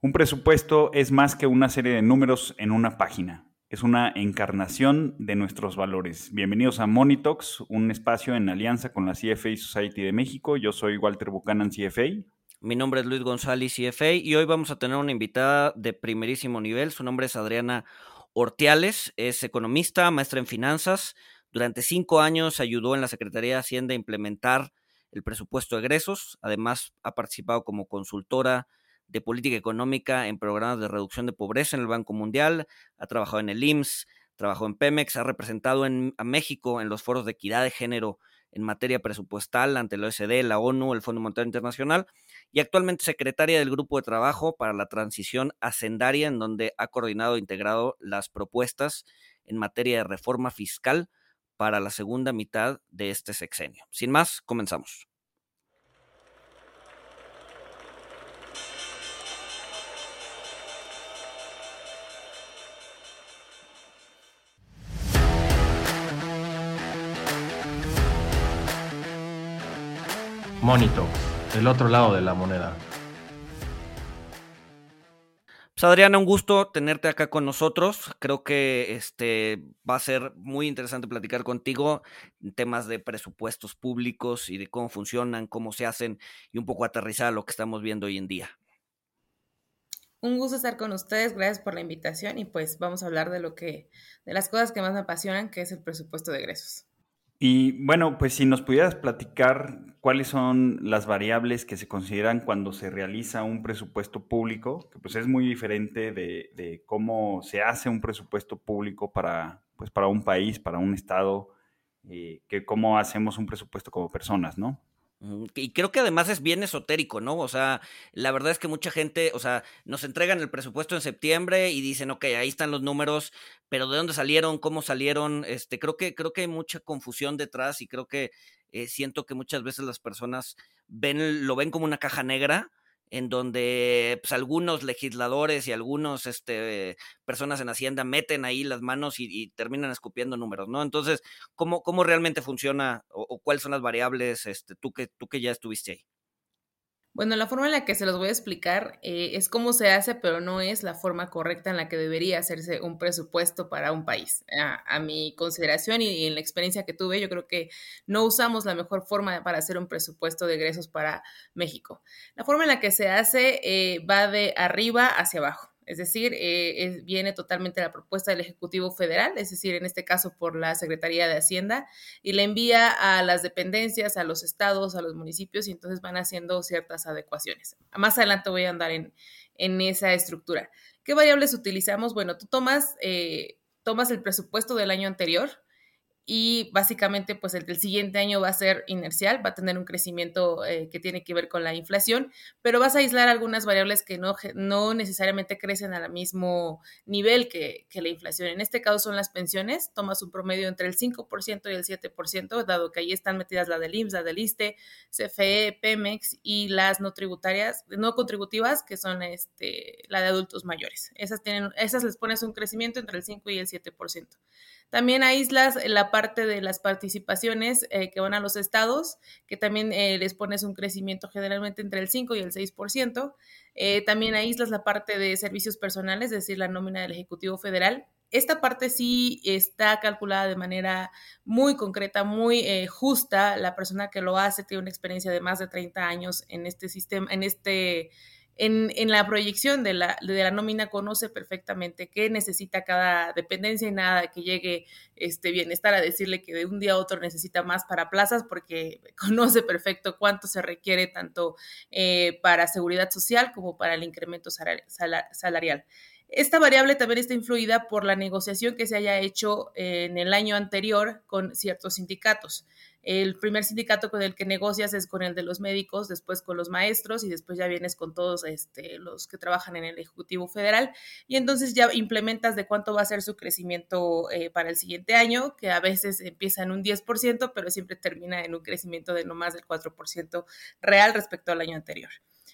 Un presupuesto es más que una serie de números en una página. Es una encarnación de nuestros valores. Bienvenidos a Monitox, un espacio en alianza con la CFA Society de México. Yo soy Walter Buchanan, CFA. Mi nombre es Luis González, CFA, y hoy vamos a tener una invitada de primerísimo nivel. Su nombre es Adriana Ortiales, es economista, maestra en finanzas. Durante cinco años ayudó en la Secretaría de Hacienda a implementar el presupuesto de egresos. Además, ha participado como consultora de política económica en programas de reducción de pobreza en el Banco Mundial, ha trabajado en el IMSS, trabajó en Pemex, ha representado a México en los foros de equidad de género en materia presupuestal ante la OSD, la ONU, el Fondo Monetario Internacional y actualmente secretaria del Grupo de Trabajo para la Transición Hacendaria, en donde ha coordinado e integrado las propuestas en materia de reforma fiscal para la segunda mitad de este sexenio. Sin más, comenzamos. Monito, el otro lado de la moneda. Pues Adriana, un gusto tenerte acá con nosotros. Creo que este va a ser muy interesante platicar contigo en temas de presupuestos públicos y de cómo funcionan, cómo se hacen y un poco aterrizar a lo que estamos viendo hoy en día. Un gusto estar con ustedes, gracias por la invitación y pues vamos a hablar de lo que, de las cosas que más me apasionan, que es el presupuesto de egresos. Y bueno, pues si nos pudieras platicar cuáles son las variables que se consideran cuando se realiza un presupuesto público, que pues es muy diferente de, cómo se hace un presupuesto público para, pues para un país, para un estado, eh, que cómo hacemos un presupuesto como personas, ¿no? Y creo que además es bien esotérico, ¿no? O sea, la verdad es que mucha gente, o sea, nos entregan el presupuesto en septiembre y dicen, ok, ahí están los números, pero ¿de dónde salieron? ¿Cómo salieron? Este, creo que, creo que hay mucha confusión detrás y creo que eh, siento que muchas veces las personas ven, lo ven como una caja negra en donde pues, algunos legisladores y algunos este, personas en Hacienda meten ahí las manos y, terminan escupiendo números, ¿no? Entonces, ¿cómo, cómo realmente funciona o, o, cuáles son las variables este, tú, que, tú que ya estuviste ahí? Bueno, la forma en la que se los voy a explicar eh, es cómo se hace, pero no es la forma correcta en la que debería hacerse un presupuesto para un país. A, mi consideración y, en la experiencia que tuve, yo creo que no usamos la mejor forma para hacer un presupuesto de egresos para México. La forma en la que se hace eh, va de arriba hacia abajo. Es decir, eh, viene totalmente la propuesta del Ejecutivo Federal, es decir, en este caso por la Secretaría de Hacienda, y le envía a las dependencias, a los estados, a los municipios, y entonces van haciendo ciertas adecuaciones. Más adelante voy a andar en, esa estructura. ¿Qué variables utilizamos? Bueno, tú tomas, eh, tomas el presupuesto del año anterior, y básicamente pues el siguiente año va a ser inercial, va a tener un crecimiento eh, que tiene que ver con la inflación, pero vas a aislar algunas variables que no, no necesariamente crecen al mismo nivel que, que, la inflación. En este caso son las pensiones, tomas un promedio entre el 5% y el 7%, dado que ahí están metidas la del IMSS, la del ISTE, CFE, Pemex y las no tributarias, no contributivas, que son este, la de adultos mayores. Esas, tienen, esas les pones un crecimiento entre el 5 y el 7%. También aíslas la parte de las participaciones eh, que van a los estados, que también eh, les pones un crecimiento generalmente entre el 5 y el 6%. Eh, también aíslas la parte de servicios personales, es decir, la nómina del Ejecutivo Federal. Esta parte sí está calculada de manera muy concreta, muy justa. La persona que lo hace tiene una experiencia de más de 30 años en este sistema, en este en, en, la proyección de la, de la nómina conoce perfectamente qué necesita cada dependencia y nada que llegue este bienestar a decirle que de un día a otro necesita más para plazas porque conoce perfecto cuánto se requiere tanto eh, para seguridad social como para el incremento salarial. Esta variable también está influida por la negociación que se haya hecho en el año anterior con ciertos sindicatos. El primer sindicato con el que negocias es con el de los médicos, después con los maestros y después ya vienes con todos este, los que trabajan en el Ejecutivo Federal y entonces ya implementas de cuánto va a ser su crecimiento eh, para el siguiente año, que a veces empieza en un 10%, pero siempre termina en un crecimiento de no más del 4% real respecto al año anterior.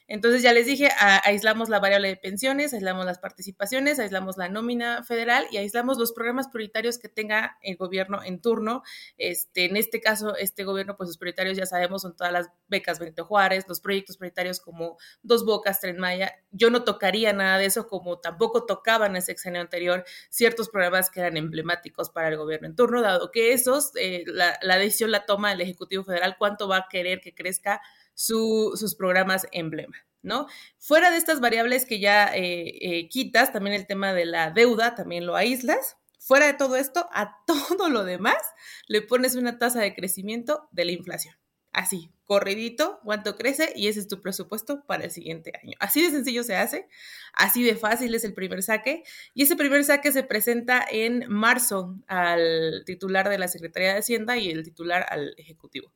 Entonces ya les dije, aislamos la variable de pensiones, aislamos las participaciones, aislamos la nómina federal y aislamos los programas prioritarios que tenga el gobierno en turno. Este, en este caso, este gobierno, pues sus prioritarios ya sabemos, son todas las becas Benito Juárez, los proyectos prioritarios como Dos Bocas, Tren Maya. Yo no tocaría nada de eso, como tampoco tocaba en el sexenio anterior ciertos programas que eran emblemáticos para el gobierno en turno, dado que esos, eh, la, la decisión la toma el Ejecutivo Federal, cuánto va a querer que crezca sus programas emblema, ¿no? Fuera de estas variables que ya eh, eh, quitas, también el tema de la deuda, también lo aíslas. Fuera de todo esto, a todo lo demás le pones una tasa de crecimiento de la inflación. Así, corridito, cuánto crece y ese es tu presupuesto para el siguiente año. Así de sencillo se hace, así de fácil es el primer saque y ese primer saque se presenta en marzo al titular de la Secretaría de Hacienda y el titular al Ejecutivo.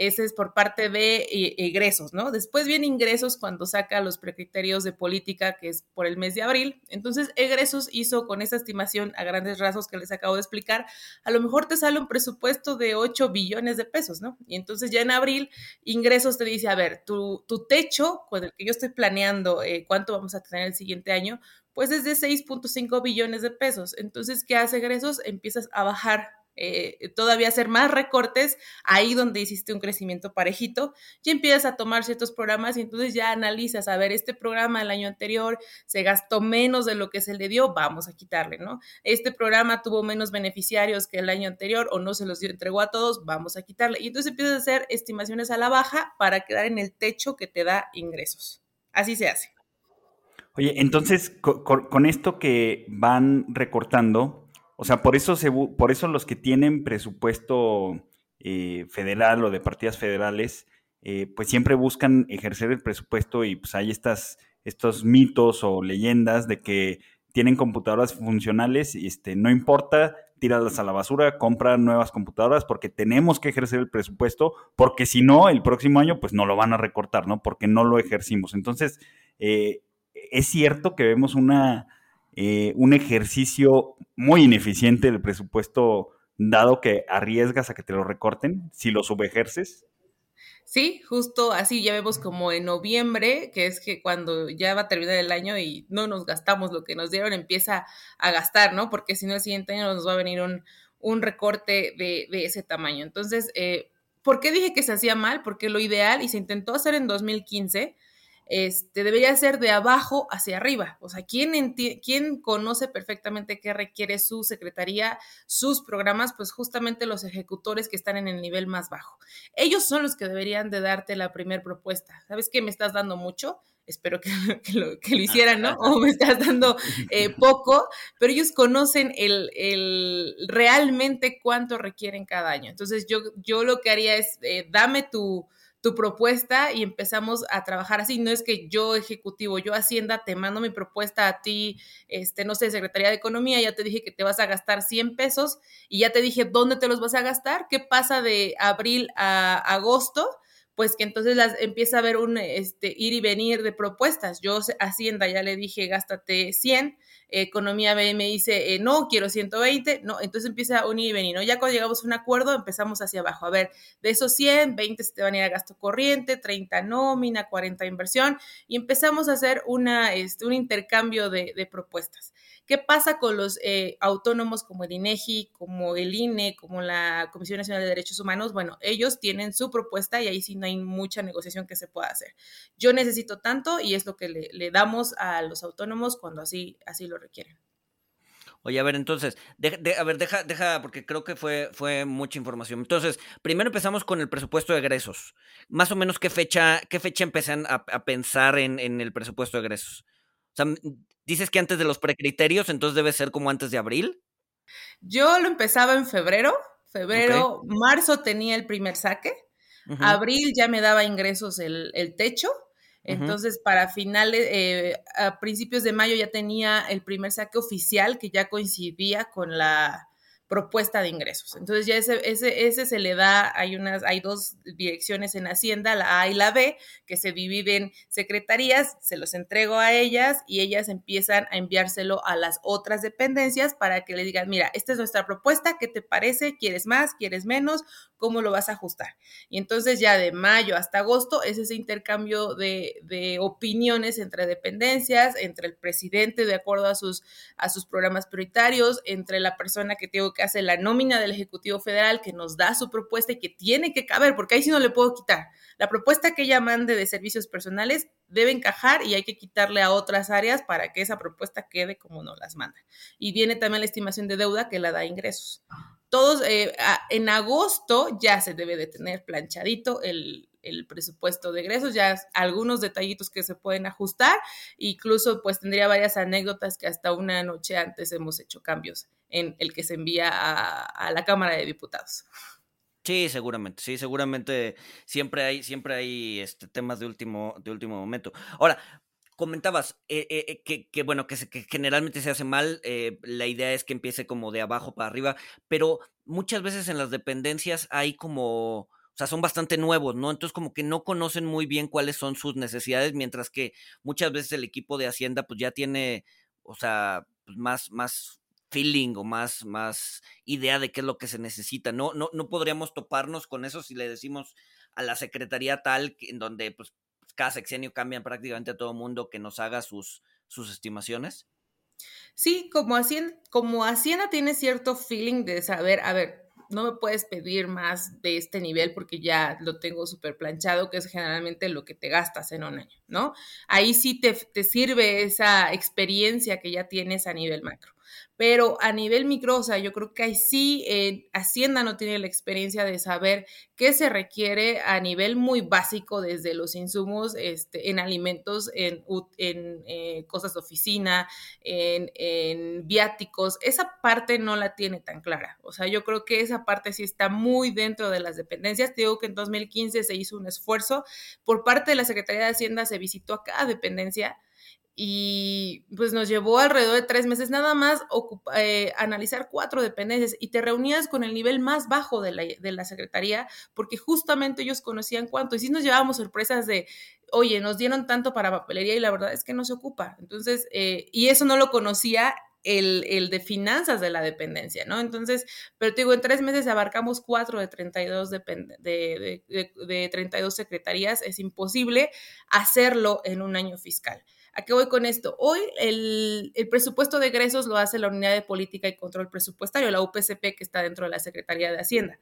Ese es por parte de eh, egresos, ¿no? Después viene ingresos cuando saca los precriterios de política, que es por el mes de abril. Entonces, egresos hizo con esa estimación a grandes rasgos que les acabo de explicar, a lo mejor te sale un presupuesto de 8 billones de pesos, ¿no? Y entonces ya en abril, ingresos te dice, a ver, tu, techo con el que yo estoy planeando eh, cuánto vamos a tener el siguiente año, pues es de 6.5 billones de pesos. Entonces, ¿qué hace egresos? Empiezas a bajar eh, todavía hacer más recortes ahí donde hiciste un crecimiento parejito y empiezas a tomar ciertos programas y entonces ya analizas, a ver, este programa el año anterior se gastó menos de lo que se le dio, vamos a quitarle, ¿no? Este programa tuvo menos beneficiarios que el año anterior o no se los dio, entregó a todos, vamos a quitarle. Y entonces empiezas a hacer estimaciones a la baja para quedar en el techo que te da ingresos. Así se hace. Oye, entonces con esto que van recortando, o sea, por eso, por eso los que tienen presupuesto eh, federal o de partidas federales, eh, pues siempre buscan ejercer el presupuesto y pues hay estas, estos mitos o leyendas de que tienen computadoras funcionales y este, no importa, tíralas a la basura, compra nuevas computadoras porque tenemos que ejercer el presupuesto, porque si no, el próximo año pues no lo van a recortar, ¿no? Porque no lo ejercimos. Entonces, eh, es cierto que vemos una eh, un ejercicio muy ineficiente del presupuesto, dado que arriesgas a que te lo recorten si lo subejerces. Sí, justo así ya vemos como en noviembre, que es que cuando ya va a terminar el año y no nos gastamos lo que nos dieron, empieza a gastar, ¿no? Porque si no, el siguiente año nos va a venir un, un recorte de, de, ese tamaño. Entonces, eh, ¿por qué dije que se hacía mal? Porque lo ideal, y se intentó hacer en 2015, este, debería ser de abajo hacia arriba. O sea, ¿quién, ¿quién conoce perfectamente qué requiere su secretaría, sus programas? Pues justamente los ejecutores que están en el nivel más bajo. Ellos son los que deberían de darte la primera propuesta. ¿Sabes qué? Me estás dando mucho. Espero que, lo, hicieran, ¿no? O me estás dando eh, poco, pero ellos conocen el, realmente cuánto requieren cada año. Entonces, yo, yo lo que haría es, eh, dame tu, tu propuesta y empezamos a trabajar así. No es que yo ejecutivo, yo Hacienda, te mando mi propuesta a ti, este, no sé, Secretaría de Economía, ya te dije que te vas a gastar 100 pesos y ya te dije dónde te los vas a gastar, qué pasa de abril a agosto pues que entonces las empieza a haber un este, ir y venir de propuestas. Yo Hacienda ya le dije, gástate 100, Economía B me dice, eh, no, quiero 120, no, entonces empieza a unir y venir, ¿no? Ya cuando llegamos a un acuerdo empezamos hacia abajo, a ver, de esos 100, 20 se te van a ir a gasto corriente, 30 nómina, 40 inversión, y empezamos a hacer una, este, un intercambio de, de propuestas. ¿Qué pasa con los eh, autónomos como el INEGI, como el INE, como la Comisión Nacional de Derechos Humanos? Bueno, ellos tienen su propuesta y ahí sí no hay mucha negociación que se pueda hacer. Yo necesito tanto y es lo que le, damos a los autónomos cuando así, así lo requieren. Oye, a ver, entonces, a ver, deja, deja, porque creo que fue, fue mucha información. Entonces, primero empezamos con el presupuesto de egresos. Más o menos, ¿qué fecha, qué fecha empezan a, pensar en, en, el presupuesto de egresos? O sea, Dices que antes de los precriterios, entonces debe ser como antes de abril. Yo lo empezaba en febrero, febrero, marzo tenía el primer saque, abril ya me daba ingresos el, techo, entonces para finales, eh, a principios de mayo ya tenía el primer saque oficial que ya coincidía con la propuesta de ingresos. Entonces ya ese, ese, ese se le da, hay unas, hay dos direcciones en Hacienda, la A y la B, que se dividen secretarías, se los entrego a ellas y ellas empiezan a enviárselo a las otras dependencias para que le digan, mira, esta es nuestra propuesta, ¿qué te parece? ¿Quieres más? ¿Quieres menos? Cómo lo vas a ajustar. Y entonces ya de mayo hasta agosto es ese intercambio de, opiniones entre dependencias, entre el presidente de acuerdo a sus, a sus programas prioritarios, entre la persona que tengo que hacer la nómina del Ejecutivo Federal, que nos da su propuesta y que tiene que caber, porque ahí sí no le puedo quitar. La propuesta que ella mande de servicios personales debe encajar y hay que quitarle a otras áreas para que esa propuesta quede como nos las manda. Y viene también la estimación de deuda que la da ingresos todos, eh, en agosto ya se debe de tener planchadito el, presupuesto de egresos, ya algunos detallitos que se pueden ajustar, incluso pues tendría varias anécdotas que hasta una noche antes hemos hecho cambios en el que se envía a, la Cámara de Diputados. Sí, seguramente, sí, seguramente siempre hay, siempre hay este, temas de último, de último momento. Ahora, comentabas eh, eh, eh, que, bueno, que, generalmente se hace mal, la idea es que empiece como de abajo para arriba, pero muchas veces en las dependencias hay como, o sea, son bastante nuevos, ¿no? Entonces como que no conocen muy bien cuáles son sus necesidades, mientras que muchas veces el equipo de Hacienda pues ya tiene, o sea, pues, más, más feeling o más, más idea de qué es lo que se necesita. No, no, no podríamos toparnos con eso si le decimos a la secretaría tal, en donde pues cada sexenio cambian prácticamente a todo mundo que nos haga sus, sus estimaciones? Sí, como Hacienda, como Hacienda tiene cierto feeling de saber, a ver, no me puedes pedir más de este nivel porque ya lo tengo súper planchado, que es generalmente lo que te gastas en un año, ¿no? Ahí sí te, te, sirve esa experiencia que ya tienes a nivel macro pero a nivel micro, o sea, yo creo que ahí sí eh, Hacienda no tiene la experiencia de saber qué se requiere a nivel muy básico desde los insumos este, en alimentos, en, en eh, cosas de oficina, en, en, viáticos. Esa parte no la tiene tan clara. O sea, yo creo que esa parte sí está muy dentro de las dependencias. Te digo que en 2015 se hizo un esfuerzo por parte de la Secretaría de Hacienda, se visitó a cada dependencia y pues nos llevó alrededor de tres meses nada más eh, analizar cuatro dependencias y te reunías con el nivel más bajo de la, de la secretaría porque justamente ellos conocían cuánto y sí nos llevábamos sorpresas de, oye, nos dieron tanto para papelería y la verdad es que no se ocupa. Entonces, eh, y eso no lo conocía el, el, de finanzas de la dependencia, ¿no? Entonces, pero te digo, en tres meses abarcamos cuatro de 32, de, de, de, de 32 secretarías, es imposible hacerlo en un año fiscal. ¿A qué voy con esto? Hoy el, presupuesto de egresos lo hace la Unidad de Política y Control Presupuestario, la UPCP, que está dentro de la Secretaría de Hacienda.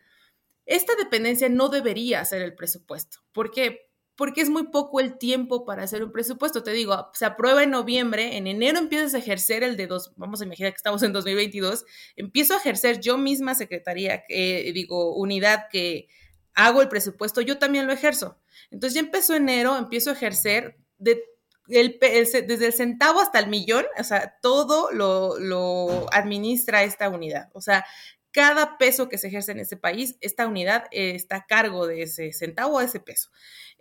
Esta dependencia no debería hacer el presupuesto. ¿Por qué? Porque es muy poco el tiempo para hacer un presupuesto. Te digo, se aprueba en noviembre, en enero empiezas a ejercer el de dos, vamos a imaginar que estamos en 2022, empiezo a ejercer yo misma secretaría, eh, digo, unidad que hago el presupuesto, yo también lo ejerzo. Entonces ya empezó enero, empiezo a ejercer de desde el centavo hasta el millón, o sea, todo lo, administra esta unidad. O sea, cada peso que se ejerce en ese país, esta unidad está a cargo de ese centavo, a ese peso.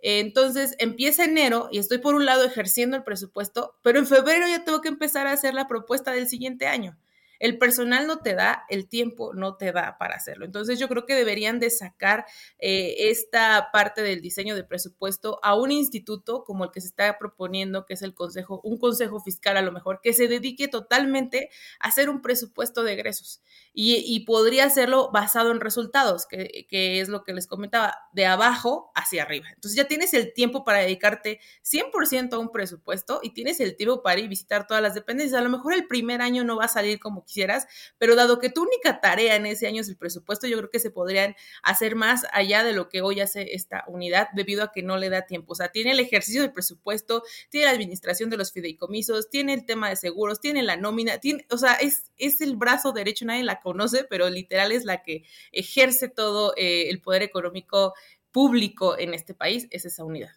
Entonces, empieza enero y estoy por un lado ejerciendo el presupuesto, pero en febrero ya tengo que empezar a hacer la propuesta del siguiente año. El personal no te da, el tiempo no te da para hacerlo. Entonces yo creo que deberían de sacar eh, esta parte del diseño de presupuesto a un instituto como el que se está proponiendo, que es el consejo, un consejo fiscal a lo mejor, que se dedique totalmente a hacer un presupuesto de egresos. Y, podría hacerlo basado en resultados, que, que es lo que les comentaba, de abajo hacia arriba. Entonces ya tienes el tiempo para dedicarte 100% a un presupuesto y tienes el tiempo para ir a visitar todas las dependencias. A lo mejor el primer año no va a salir como quisieras, pero dado que tu única tarea en ese año es el presupuesto, yo creo que se podrían hacer más allá de lo que hoy hace esta unidad debido a que no le da tiempo. O sea, tiene el ejercicio del presupuesto, tiene la administración de los fideicomisos, tiene el tema de seguros, tiene la nómina, tiene, o sea, es, es el brazo derecho, nadie la conoce, pero literal es la que ejerce todo eh, el poder económico público en este país, es esa unidad.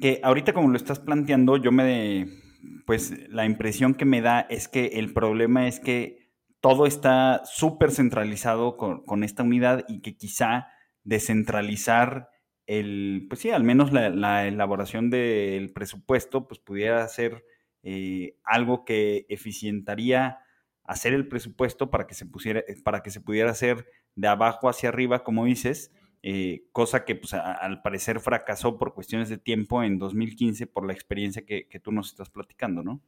Que ahorita como lo estás planteando, yo me pues la impresión que me da es que el problema es que todo está súper centralizado con, esta unidad y que quizá descentralizar el, pues sí, al menos la, elaboración del presupuesto, pues pudiera ser eh, algo que eficientaría hacer el presupuesto para que se pusiera, para que se pudiera hacer de abajo hacia arriba, como dices, eh, cosa que pues, al parecer fracasó por cuestiones de tiempo en 2015 por la experiencia que, tú nos estás platicando, ¿no?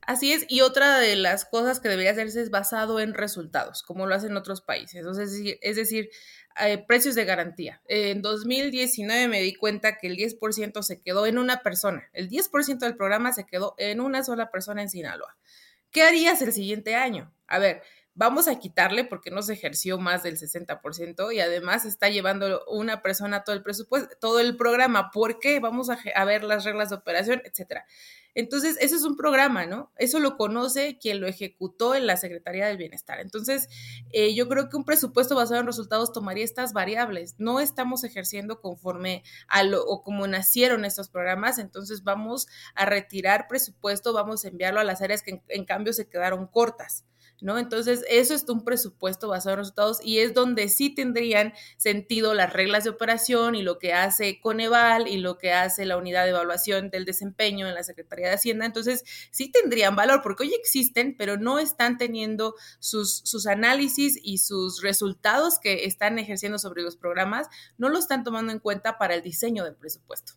Así es, y otra de las cosas que debería hacerse es basado en resultados, como lo hacen otros países. Entonces, es decir, eh, precios de garantía. En 2019 me di cuenta que el 10% se quedó en una persona. El 10% del programa se quedó en una sola persona en Sinaloa. ¿Qué harías el siguiente año? A ver, vamos a quitarle porque no se ejerció más del 60% y además está llevando una persona todo el presupuesto, todo el programa. ¿Por qué? Vamos a, ver las reglas de operación, etcétera. Entonces, ese es un programa, ¿no? Eso lo conoce quien lo ejecutó en la Secretaría del Bienestar. Entonces, eh, yo creo que un presupuesto basado en resultados tomaría estas variables. No estamos ejerciendo conforme a lo o como nacieron estos programas, entonces vamos a retirar presupuesto, vamos a enviarlo a las áreas que en cambio se quedaron cortas. ¿No? Entonces, eso es un presupuesto basado en resultados y es donde sí tendrían sentido las reglas de operación y lo que hace Coneval y lo que hace la unidad de evaluación del desempeño en la Secretaría de Hacienda. Entonces, sí tendrían valor porque hoy existen, pero no están teniendo sus, sus análisis y sus resultados que están ejerciendo sobre los programas, no lo están tomando en cuenta para el diseño del presupuesto.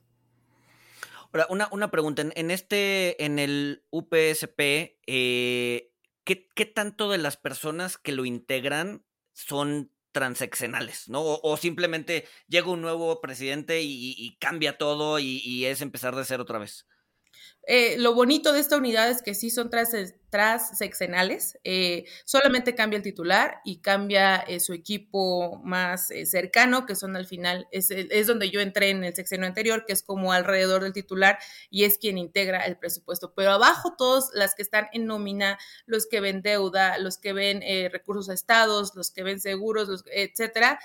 Ahora, una, una pregunta. En, este, en el UPSP, eh, ¿qué, tanto de las personas que lo integran son transeccionales, ¿no? O, simplemente llega un nuevo presidente y, cambia todo y, es empezar de cero otra vez. Eh, lo bonito de esta unidad es que sí son transseccionales, eh, solamente cambia el titular y cambia eh, su equipo más cercano, que son al final, es, es, donde yo entré en el sexenio anterior, que es como alrededor del titular y es quien integra el presupuesto. Pero abajo todos las que están en nómina, los que ven deuda, los que ven recursos a estados, los que ven seguros, etcétera,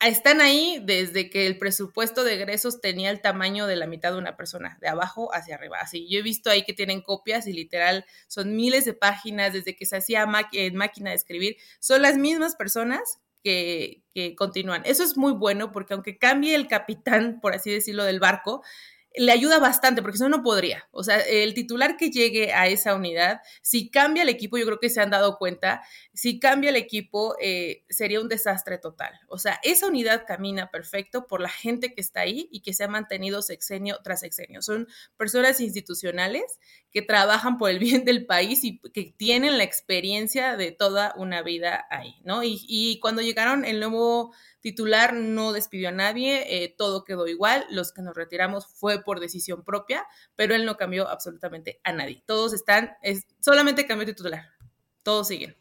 están ahí desde que el presupuesto de egresos tenía el tamaño de la mitad de una persona, de abajo hacia arriba. Así, yo he visto ahí que tienen copias y literal son miles de páginas desde que se hacía en máquina de escribir. Son las mismas personas que, que continúan. Eso es muy bueno porque aunque cambie el capitán, por así decirlo, del barco, le ayuda bastante, porque si no, no podría. O sea, el titular que llegue a esa unidad, si cambia el equipo, yo creo que se han dado cuenta, si cambia el equipo, eh, sería un desastre total. O sea, esa unidad camina perfecto por la gente que está ahí y que se ha mantenido sexenio tras sexenio. Son personas institucionales que trabajan por el bien del país y que tienen la experiencia de toda una vida ahí, ¿no? Y, y cuando llegaron el nuevo titular no despidió a nadie, eh, todo quedó igual, los que nos retiramos fue por decisión propia, pero él no cambió absolutamente a nadie. Todos están, es, solamente cambió titular, todos siguen.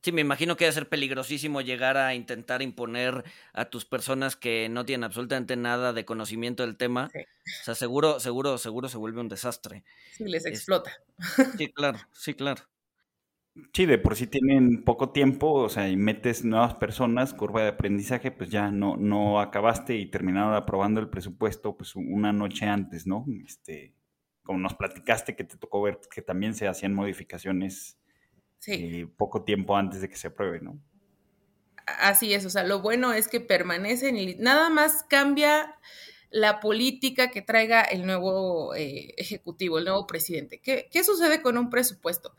Sí, me imagino que debe ser peligrosísimo llegar a intentar imponer a tus personas que no tienen absolutamente nada de conocimiento del tema. O sea, seguro, seguro, seguro se vuelve un desastre. Sí, les explota. Sí, claro, sí, claro. Sí, de por sí tienen poco tiempo, o sea, y metes nuevas personas, curva de aprendizaje, pues ya no, no acabaste y terminaron aprobando el presupuesto pues una noche antes, ¿no? Este, como nos platicaste que te tocó ver que también se hacían modificaciones eh, poco tiempo antes de que se apruebe, ¿no? Así es, o sea, lo bueno es que permanecen y nada más cambia la política que traiga el nuevo eh, ejecutivo, el nuevo presidente. ¿Qué, ¿Qué sucede con un presupuesto?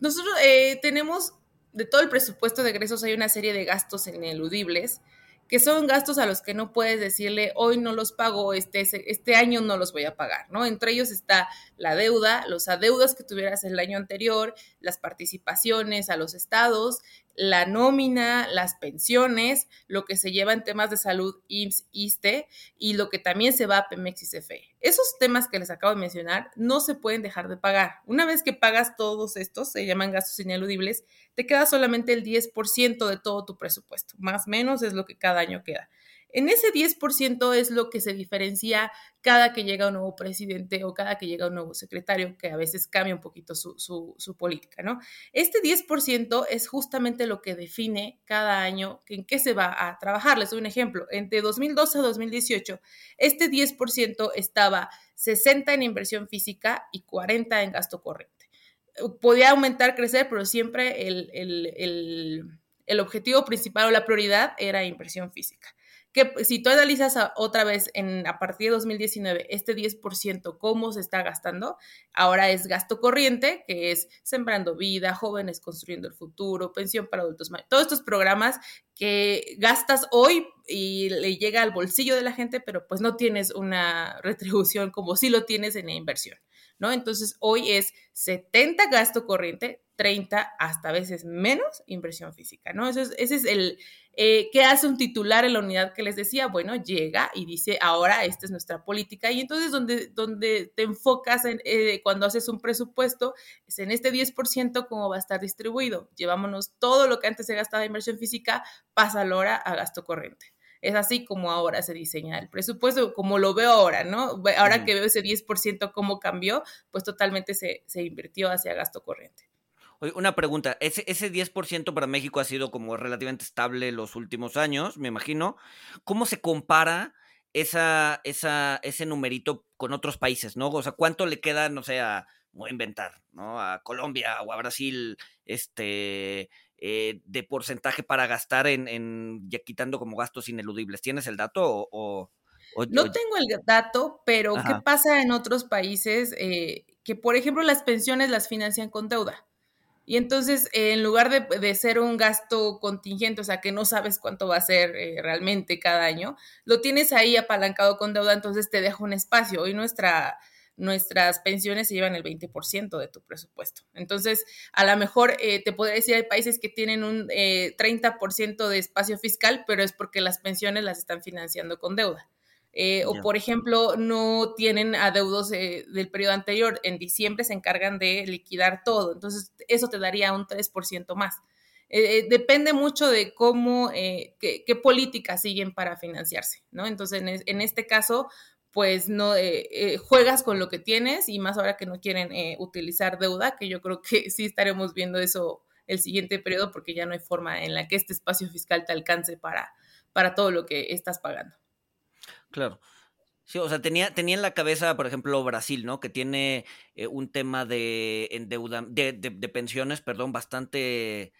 Nosotros eh, tenemos, de todo el presupuesto de egresos, hay una serie de gastos ineludibles, que son gastos a los que no puedes decirle, hoy no los pago, este, este año no los voy a pagar, ¿no? Entre ellos está la deuda, los adeudos que tuvieras el año anterior, las participaciones a los estados, la nómina, las pensiones, lo que se lleva en temas de salud IMSS, ISTE y lo que también se va a Pemex y CFE. Esos temas que les acabo de mencionar no se pueden dejar de pagar. Una vez que pagas todos estos, se llaman gastos ineludibles, te queda solamente el 10% de todo tu presupuesto. Más o menos es lo que cada año queda. En ese 10% es lo que se diferencia cada que llega un nuevo presidente o cada que llega un nuevo secretario, que a veces cambia un poquito su, política, ¿no? Este 10% es justamente lo que define cada año en qué se va a trabajar. Les doy un ejemplo. Entre 2012 a 2018, este 10% estaba 60 en inversión física y 40 en gasto corriente. Podía aumentar, crecer, pero siempre el, el objetivo principal o la prioridad era inversión física. Si tú analizas otra vez en, a partir de 2019 este 10%, cómo se está gastando, ahora es gasto corriente, que es sembrando vida, jóvenes construyendo el futuro, pensión para adultos, todos estos programas que gastas hoy y le llega al bolsillo de la gente, pero pues no tienes una retribución como si lo tienes en la inversión. ¿no? Entonces, hoy es 70 gasto corriente, 30 hasta veces menos inversión física, ¿no? Eso es, ese es el, eh, ¿qué hace un titular en la unidad que les decía? Bueno, llega y dice, ahora esta es nuestra política y entonces donde, donde te enfocas en, eh, cuando haces un presupuesto es en este 10% cómo va a estar distribuido. Llevámonos todo lo que antes se gastaba en inversión física, pasa ahora a gasto corriente. Es así como ahora se diseña el presupuesto, como lo veo ahora, ¿no? Ahora que veo ese 10% cómo cambió, pues totalmente se, se invirtió hacia gasto corriente. Oye, una pregunta, ese, ese 10% para México ha sido como relativamente estable los últimos años, me imagino. ¿Cómo se compara esa, esa, ese numerito con otros países, no? O sea, ¿cuánto le queda, no sé, a, voy a inventar, ¿no? A Colombia o a Brasil, este, eh, de porcentaje para gastar en, ya quitando como gastos ineludibles. ¿Tienes el dato o...? no tengo el dato, pero ¿qué pasa en otros países? Eh, que, por ejemplo, las pensiones las financian con deuda. Y entonces, en lugar de, ser un gasto contingente, o sea, que no sabes cuánto va a ser eh, realmente cada año, lo tienes ahí apalancado con deuda, entonces te deja un espacio. Hoy nuestra nuestras pensiones se llevan el 20% de tu presupuesto. Entonces, a lo mejor eh, te podría decir, hay países que tienen un 30% eh, de espacio fiscal, pero es porque las pensiones las están financiando con deuda. Eh, o, por ejemplo, no tienen adeudos del periodo anterior. En diciembre se encargan de liquidar todo. Entonces, eso te daría un 3% más. depende mucho de cómo, qué, qué políticas siguen para financiarse, ¿no? Entonces, en, en, este caso, pues no eh, eh, juegas con lo que tienes y más ahora que no quieren eh, utilizar deuda, que yo creo que sí estaremos viendo eso el siguiente periodo porque ya no hay forma en la que este espacio fiscal te alcance para, para todo lo que estás pagando. Claro. Sí, o sea, tenía, tenía en la cabeza, por ejemplo, Brasil, ¿no? Que tiene un tema de, endeuda, de, de, pensiones, perdón, bastante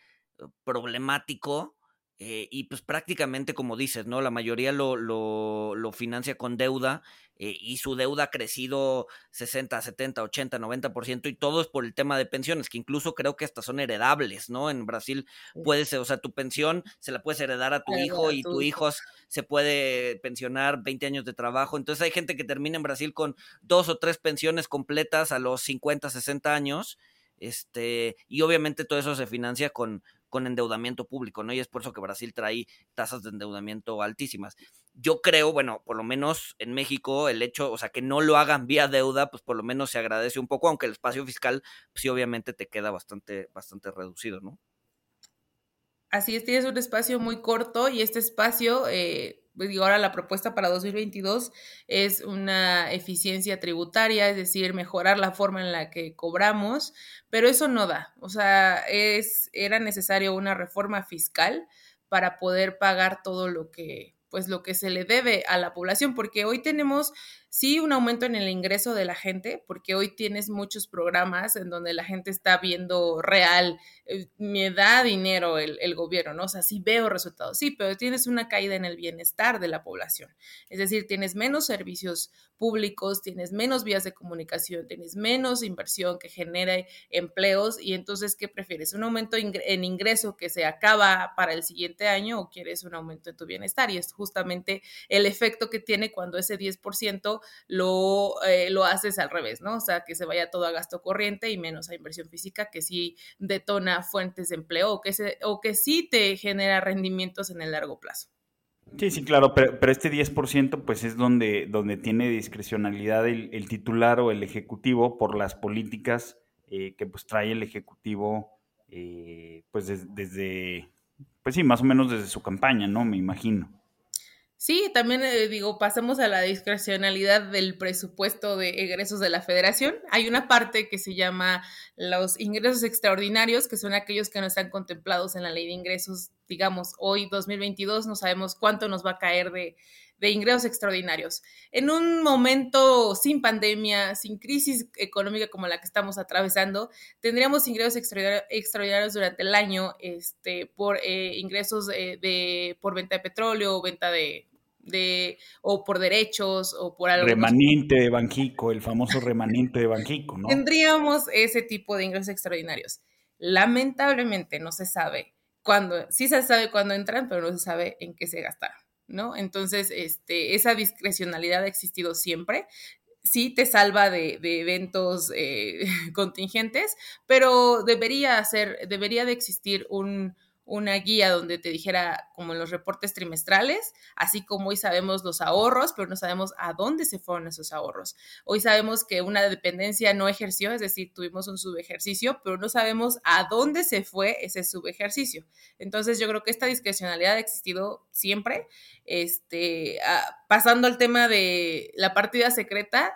problemático eh, y pues prácticamente como dices, ¿no? La mayoría lo, lo, lo financia con deuda eh, y su deuda ha crecido 60, 70, 80, 90% y todo es por el tema de pensiones, que incluso creo que estas son heredables, ¿no? En Brasil puedes, o sea, tu pensión se la puedes heredar a tu hijo y tu hijo se puede pensionar 20 años de trabajo. Entonces hay gente que termina en Brasil con dos o tres pensiones completas a los 50, 60 años. Este, y obviamente todo eso se financia con, con endeudamiento público, ¿no? Y es por eso que Brasil trae tasas de endeudamiento altísimas. Yo creo, bueno, por lo menos en México, el hecho, o sea, que no lo hagan vía deuda, pues por lo menos se agradece un poco, aunque el espacio fiscal, pues, sí, obviamente te queda bastante, bastante reducido, ¿no? Así es, tienes un espacio muy corto y este espacio, eh, pues, digo, ahora la propuesta para 2022 es una eficiencia tributaria, es decir, mejorar la forma en la que cobramos, pero eso no da. O sea, es, era necesario una reforma fiscal para poder pagar todo lo que, pues lo que se le debe a la población, porque hoy tenemos sí un aumento en el ingreso de la gente, porque hoy tienes muchos programas en donde la gente está viendo real, eh, me da dinero el, gobierno, ¿no? O sea, sí veo resultados, sí, pero tienes una caída en el bienestar de la población. Es decir, tienes menos servicios públicos, tienes menos vías de comunicación, tienes menos inversión que genere empleos y entonces, ¿qué prefieres? ¿Un aumento en ingreso que se acaba para el siguiente año o quieres un aumento en tu bienestar? Y es justamente el efecto que tiene cuando ese 10% lo, eh, lo haces al revés, ¿no? O sea, que se vaya todo a gasto corriente y menos a inversión física que sí detona fuentes de empleo o que, se, o que sí te genera rendimientos en el largo plazo. Sí, sí, claro, pero, este 10% pues es donde, donde tiene discrecionalidad el, titular o el ejecutivo por las políticas eh, que pues trae el ejecutivo eh, pues desde, pues sí, más o menos desde su campaña, ¿no? Me imagino. Sí, también eh, digo, pasamos a la discrecionalidad del presupuesto de egresos de la federación. Hay una parte que se llama los ingresos extraordinarios, que son aquellos que no están contemplados en la ley de ingresos. Digamos, hoy 2022 no sabemos cuánto nos va a caer de, de ingresos extraordinarios. En un momento sin pandemia, sin crisis económica como la que estamos atravesando, tendríamos ingresos extraordinarios durante el año este, por eh, ingresos eh, de, por venta de petróleo, venta de de, o por derechos, o por algo. Remanente de Banjico, el famoso remanente de Banjico, ¿no? Tendríamos ese tipo de ingresos extraordinarios. Lamentablemente no se sabe cuándo, sí se sabe cuándo entran, pero no se sabe en qué se gastaron. ¿No? Entonces, este, esa discrecionalidad ha existido siempre sí te salva de, eventos eh, contingentes, pero debería ser, debería de existir un, una guía donde te dijera como en los reportes trimestrales, así como hoy sabemos los ahorros, pero no sabemos a dónde se fueron esos ahorros. Hoy sabemos que una dependencia no ejerció, es decir, tuvimos un subejercicio, pero no sabemos a dónde se fue ese subejercicio. Entonces yo creo que esta discrecionalidad ha existido siempre. Este, ah, pasando al tema de la partida secreta,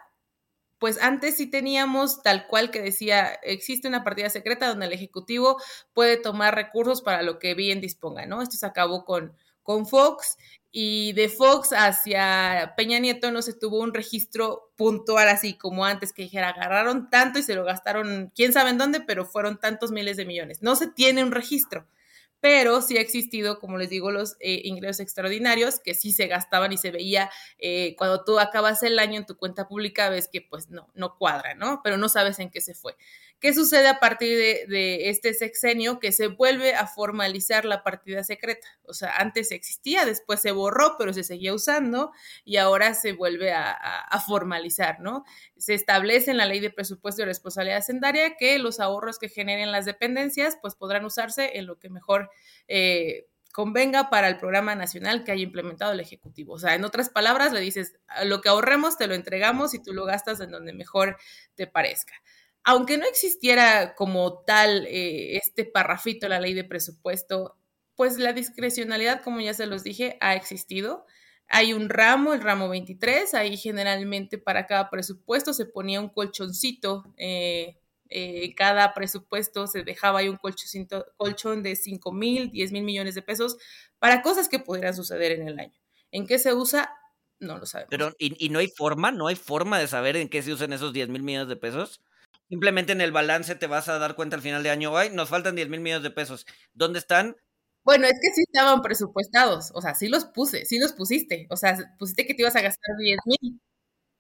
pues antes sí teníamos tal cual que decía, existe una partida secreta donde el Ejecutivo puede tomar recursos para lo que bien disponga, ¿no? Esto se acabó con, con Fox y de Fox hacia Peña Nieto no se tuvo un registro puntual así como antes que dijera, agarraron tanto y se lo gastaron, quién sabe en dónde, pero fueron tantos miles de millones. No se tiene un registro pero sí ha existido, como les digo, los eh, ingresos extraordinarios que sí se gastaban y se veía eh, cuando tú acabas el año en tu cuenta pública, ves que pues no, no cuadra, ¿no? Pero no sabes en qué se fue. ¿Qué sucede a partir de, este sexenio? Que se vuelve a formalizar la partida secreta. O sea, antes existía, después se borró, pero se seguía usando y ahora se vuelve a, formalizar, ¿no? Se establece en la ley de presupuesto y responsabilidad hacendaria que los ahorros que generen las dependencias pues podrán usarse en lo que mejor eh, convenga para el programa nacional que haya implementado el Ejecutivo. O sea, en otras palabras, le dices, lo que ahorremos te lo entregamos y tú lo gastas en donde mejor te parezca aunque no existiera como tal eh, este parrafito la ley de presupuesto, pues la discrecionalidad, como ya se los dije, ha existido. Hay un ramo, el ramo 23, ahí generalmente para cada presupuesto se ponía un colchoncito, eh, eh, cada presupuesto se dejaba ahí un colchón de 5 mil, 10 mil millones de pesos para cosas que pudieran suceder en el año. ¿En qué se usa? No lo sabemos. Pero, ¿y, no hay forma? ¿No hay forma de saber en qué se usan esos 10 mil millones de pesos? Simplemente en el balance te vas a dar cuenta al final de año, ay, nos faltan 10 mil millones de pesos. ¿Dónde están? Bueno, es que sí estaban presupuestados, o sea, sí los puse, sí los pusiste, o sea, pusiste que te ibas a gastar 10 mil,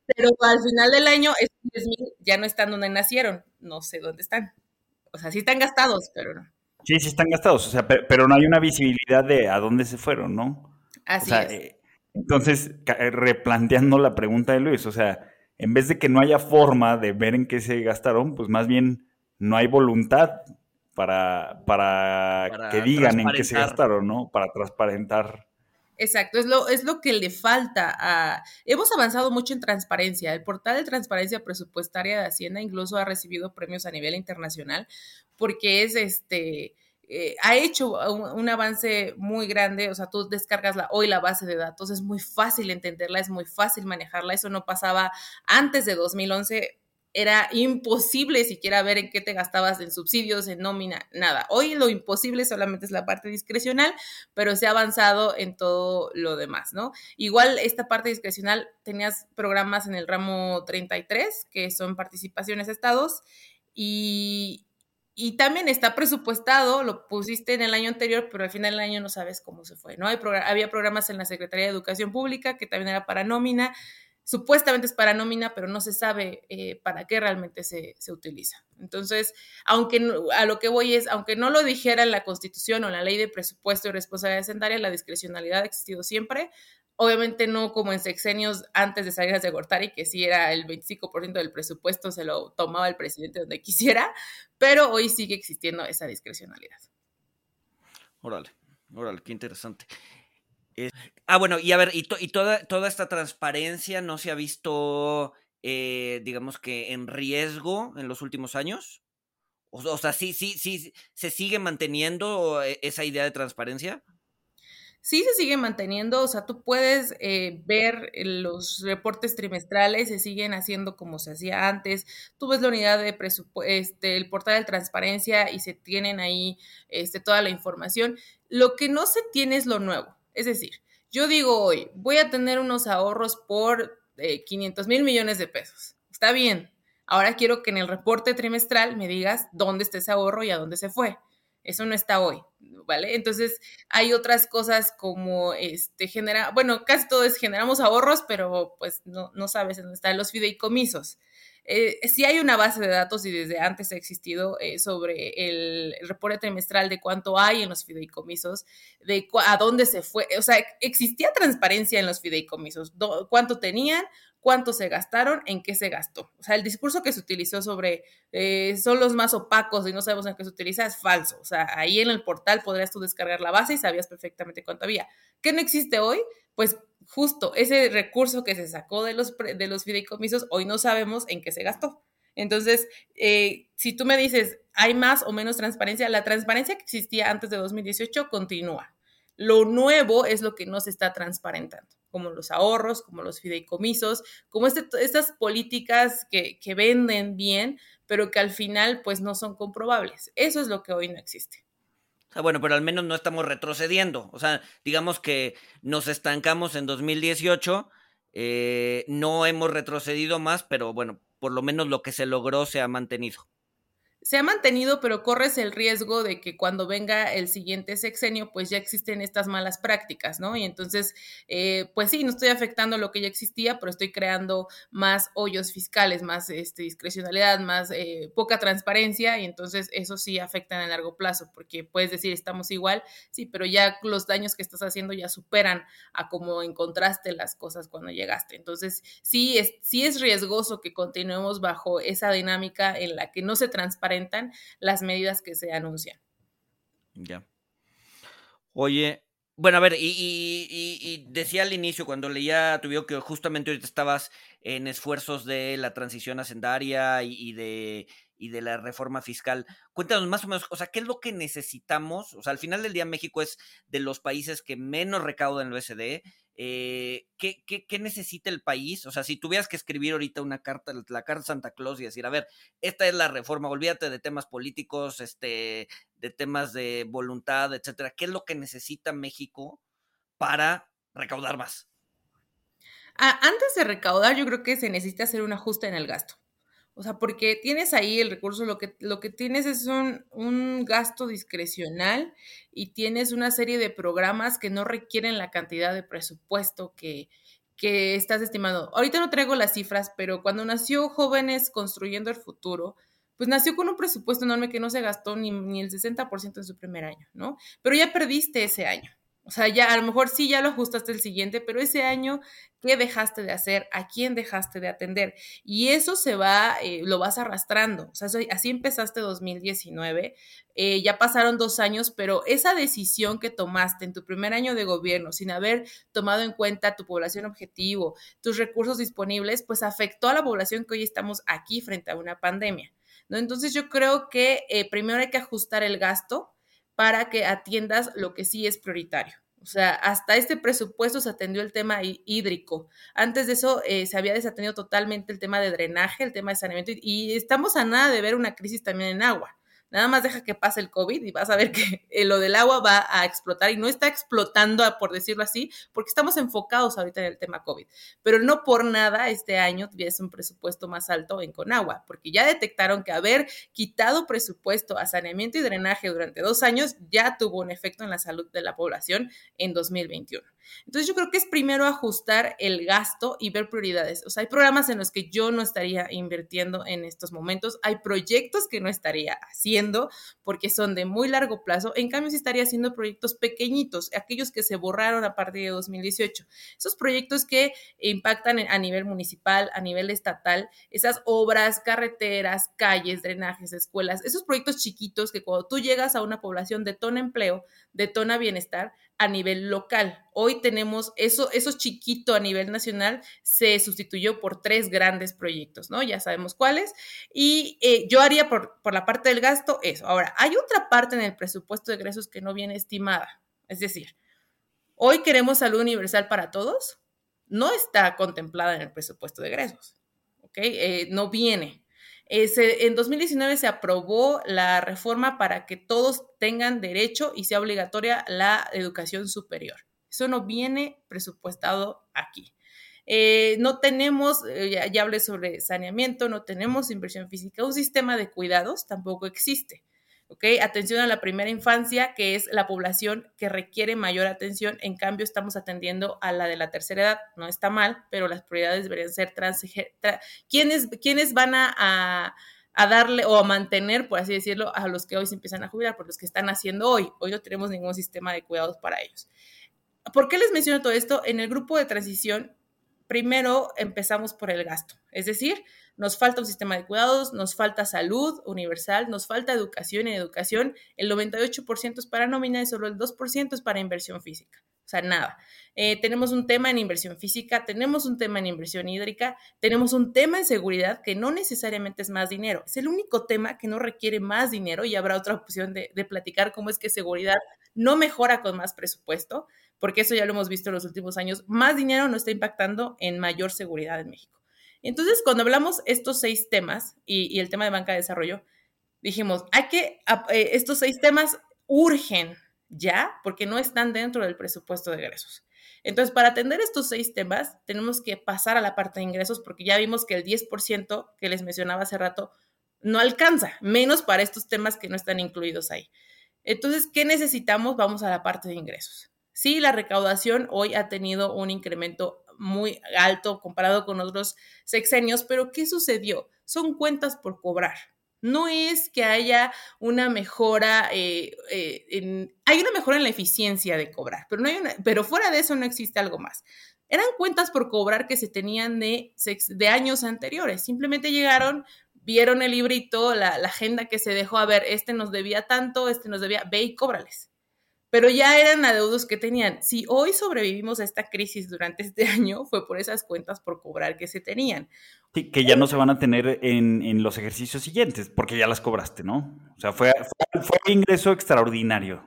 pero al final del año esos 10 mil ya no están donde nacieron, no sé dónde están. O sea, sí están gastados, pero no. Sí, sí están gastados, o sea, pero, no hay una visibilidad de a dónde se fueron, ¿no? Así es. Eh, entonces, eh, replanteando la pregunta de Luis, o sea, en vez de que no haya forma de ver en qué se gastaron, pues más bien no hay voluntad para, para, que digan en qué se gastaron, ¿no? Para transparentar. Exacto, es lo, es lo que le falta a... Hemos avanzado mucho en transparencia. El portal de transparencia presupuestaria de Hacienda incluso ha recibido premios a nivel internacional porque es este eh, ha hecho un, avance muy grande, o sea, tú descargas la, hoy la base de datos, es muy fácil entenderla, es muy fácil manejarla, eso no pasaba antes de 2011, era imposible siquiera ver en qué te gastabas en subsidios, en nómina, nada. Hoy lo imposible solamente es la parte discrecional, pero se ha avanzado en todo lo demás, ¿no? Igual esta parte discrecional tenías programas en el ramo 33, que son participaciones estados, y, y también está presupuestado, lo pusiste en el año anterior, pero al final del año no sabes cómo se fue, ¿no? Había programas en la Secretaría de Educación Pública que también era para nómina, supuestamente es para nómina, pero no se sabe eh, para qué realmente se, se, utiliza. Entonces, aunque a lo que voy es, aunque no lo dijera en la Constitución o la Ley de Presupuesto y Responsabilidad Hacendaria, la discrecionalidad ha existido siempre, Obviamente no como en sexenios antes de salir de Gortari, que sí era el 25% del presupuesto, se lo tomaba el presidente donde quisiera, pero hoy sigue existiendo esa discrecionalidad. Órale, órale, qué interesante. ah, bueno, y a ver, y, toda, toda esta transparencia no se ha visto, eh, digamos que en riesgo en los últimos años. O, o sea, sí, sí, sí, se sigue manteniendo eh, esa idea de transparencia sí se sigue manteniendo, o sea, tú puedes eh, ver los reportes trimestrales, se siguen haciendo como se hacía antes, tú ves la unidad de presupuesto, este, el portal de transparencia y se tienen ahí este, toda la información. Lo que no se tiene es lo nuevo, es decir, yo digo hoy, voy a tener unos ahorros por 500 eh, mil millones de pesos, está bien, ahora quiero que en el reporte trimestral me digas dónde está ese ahorro y a dónde se fue. Eso no está hoy, ¿vale? Entonces hay otras cosas como, este, genera, bueno, casi todo es generamos ahorros, pero pues no, no sabes dónde están los fideicomisos. Eh, sí hay una base de datos y desde antes ha existido eh, sobre el, reporte trimestral de cuánto hay en los fideicomisos, de a dónde se fue, o sea, existía transparencia en los fideicomisos, cuánto tenían, cuánto se gastaron, en qué se gastó. O sea, el discurso que se utilizó sobre eh, son los más opacos y no sabemos en qué se utiliza es falso. O sea, ahí en el portal podrías tú descargar la base y sabías perfectamente cuánto había. ¿Qué no existe hoy? Pues justo ese recurso que se sacó de los, de los fideicomisos, hoy no sabemos en qué se gastó. Entonces, eh, si tú me dices, ¿hay más o menos transparencia? La transparencia que existía antes de 2018 continúa. Lo nuevo es lo que no se está transparentando como los ahorros, como los fideicomisos, como este, estas políticas que, venden bien, pero que al final pues no son comprobables. Eso es lo que hoy no existe. bueno, pero al menos no estamos retrocediendo. O sea, digamos que nos estancamos en 2018, eh, no hemos retrocedido más, pero bueno, por lo menos lo que se logró se ha mantenido se ha mantenido, pero corres el riesgo de que cuando venga el siguiente sexenio, pues ya existen estas malas prácticas, ¿no? Y entonces, eh, pues sí, no estoy afectando lo que ya existía, pero estoy creando más hoyos fiscales, más este, discrecionalidad, más eh, poca transparencia, y entonces eso sí afecta en el largo plazo, porque puedes decir, estamos igual, sí, pero ya los daños que estás haciendo ya superan a cómo encontraste las cosas cuando llegaste. Entonces, sí es, sí es riesgoso que continuemos bajo esa dinámica en la que no se las medidas que se anuncian. Ya. Oye, bueno, a ver, y, decía al inicio, cuando leía tu que justamente ahorita estabas en esfuerzos de la transición hacendaria y, de, y de la reforma fiscal. Cuéntanos más o menos, o sea, ¿qué es lo que necesitamos? O sea, al final del día México es de los países que menos recaudan el OSD eh, ¿qué, qué, necesita el país? O sea, si tuvieras que escribir ahorita una carta, la carta Santa Claus y decir, a ver, esta es la reforma, olvídate de temas políticos, este, de temas de voluntad, etcétera. ¿Qué es lo que necesita México para recaudar más? Antes de recaudar, yo creo que se necesita hacer un ajuste en el gasto. O sea, porque tienes ahí el recurso, lo que, lo que tienes es un, un, gasto discrecional y tienes una serie de programas que no requieren la cantidad de presupuesto que, que estás estimando. Ahorita no traigo las cifras, pero cuando nació Jóvenes Construyendo el Futuro, pues nació con un presupuesto enorme que no se gastó ni, ni el 60% en su primer año, ¿no? Pero ya perdiste ese año. O sea, ya a lo mejor sí ya lo ajustaste el siguiente, pero ese año, ¿qué dejaste de hacer? ¿A quién dejaste de atender? Y eso se va, eh, lo vas arrastrando. O sea, así empezaste 2019, eh, ya pasaron dos años, pero esa decisión que tomaste en tu primer año de gobierno, sin haber tomado en cuenta tu población objetivo, tus recursos disponibles, pues afectó a la población que hoy estamos aquí frente a una pandemia. ¿no? Entonces yo creo que eh, primero hay que ajustar el gasto para que atiendas lo que sí es prioritario. O sea, hasta este presupuesto se atendió el tema hídrico. Antes de eso eh, se había desatendido totalmente el tema de drenaje, el tema de saneamiento y estamos a nada de ver una crisis también en agua. Nada más deja que pase el COVID y vas a ver que eh, lo del agua va a explotar y no está explotando, por decirlo así, porque estamos enfocados ahorita en el tema COVID. Pero no por nada este año tienes un presupuesto más alto en Conagua, porque ya detectaron que haber quitado presupuesto a saneamiento y drenaje durante dos años ya tuvo un efecto en la salud de la población en 2021. Entonces yo creo que es primero ajustar el gasto y ver prioridades. O sea, hay programas en los que yo no estaría invirtiendo en estos momentos, hay proyectos que no estaría haciendo porque son de muy largo plazo, en cambio sí estaría haciendo proyectos pequeñitos, aquellos que se borraron a partir de 2018. Esos proyectos que impactan a nivel municipal, a nivel estatal, esas obras, carreteras, calles, drenajes, escuelas, esos proyectos chiquitos que cuando tú llegas a una población detona empleo, detona bienestar, a nivel local. Hoy tenemos eso, eso chiquito a nivel nacional, se sustituyó por tres grandes proyectos, ¿no? Ya sabemos cuáles. Y eh, yo haría por, por la parte del gasto eso. Ahora, hay otra parte en el presupuesto de egresos que no viene estimada. Es decir, hoy queremos salud universal para todos. No está contemplada en el presupuesto de egresos. ¿Ok? Eh, no viene. Eh, en 2019 se aprobó la reforma para que todos tengan derecho y sea obligatoria la educación superior. Eso no viene presupuestado aquí. Eh, no tenemos, eh, ya, hablé sobre saneamiento, no tenemos inversión física, un sistema de cuidados tampoco existe. ¿Ok? Atención a la primera infancia, que es la población que requiere mayor atención. En cambio, estamos atendiendo a la de la tercera edad. No está mal, pero las prioridades deberían ser trans... ¿Quiénes, ¿Quiénes van a, a, darle o a mantener, por así decirlo, a los que hoy se empiezan a jubilar, por los que están haciendo hoy? Hoy no tenemos ningún sistema de cuidados para ellos. ¿Por qué les menciono todo esto? En el grupo de transición, primero empezamos por el gasto, es decir, nos falta un sistema de cuidados, nos falta salud universal, nos falta educación y educación, el 98% es para nómina y solo el 2% es para inversión física. O sea, nada. Eh, tenemos un tema en inversión física, tenemos un tema en inversión hídrica, tenemos un tema en seguridad que no necesariamente es más dinero. Es el único tema que no requiere más dinero y habrá otra opción de, de platicar cómo es que seguridad no mejora con más presupuesto, porque eso ya lo hemos visto en los últimos años. Más dinero no está impactando en mayor seguridad en México. Entonces, cuando hablamos estos seis temas y, el tema de banca de desarrollo, dijimos, hay que, eh, estos seis temas urgen ya porque no están dentro del presupuesto de egresos. Entonces, para atender estos seis temas, tenemos que pasar a la parte de ingresos porque ya vimos que el 10% que les mencionaba hace rato no alcanza, menos para estos temas que no están incluidos ahí. Entonces, ¿qué necesitamos? Vamos a la parte de ingresos. Sí, la recaudación hoy ha tenido un incremento muy alto comparado con otros sexenios, pero ¿qué sucedió? Son cuentas por cobrar. No es que haya una mejora, eh, eh, en, hay una mejora en la eficiencia de cobrar, pero, no hay una, pero fuera de eso no existe algo más. Eran cuentas por cobrar que se tenían de, de años anteriores. Simplemente llegaron, vieron el librito, la, la agenda que se dejó, a ver, este nos debía tanto, este nos debía, ve y cóbrales pero ya eran adeudos que tenían. Si hoy sobrevivimos a esta crisis durante este año, fue por esas cuentas por cobrar que se tenían. Sí, que ya no se van a tener en, los ejercicios siguientes, porque ya las cobraste, ¿no? O sea, fue, fue, un ingreso extraordinario.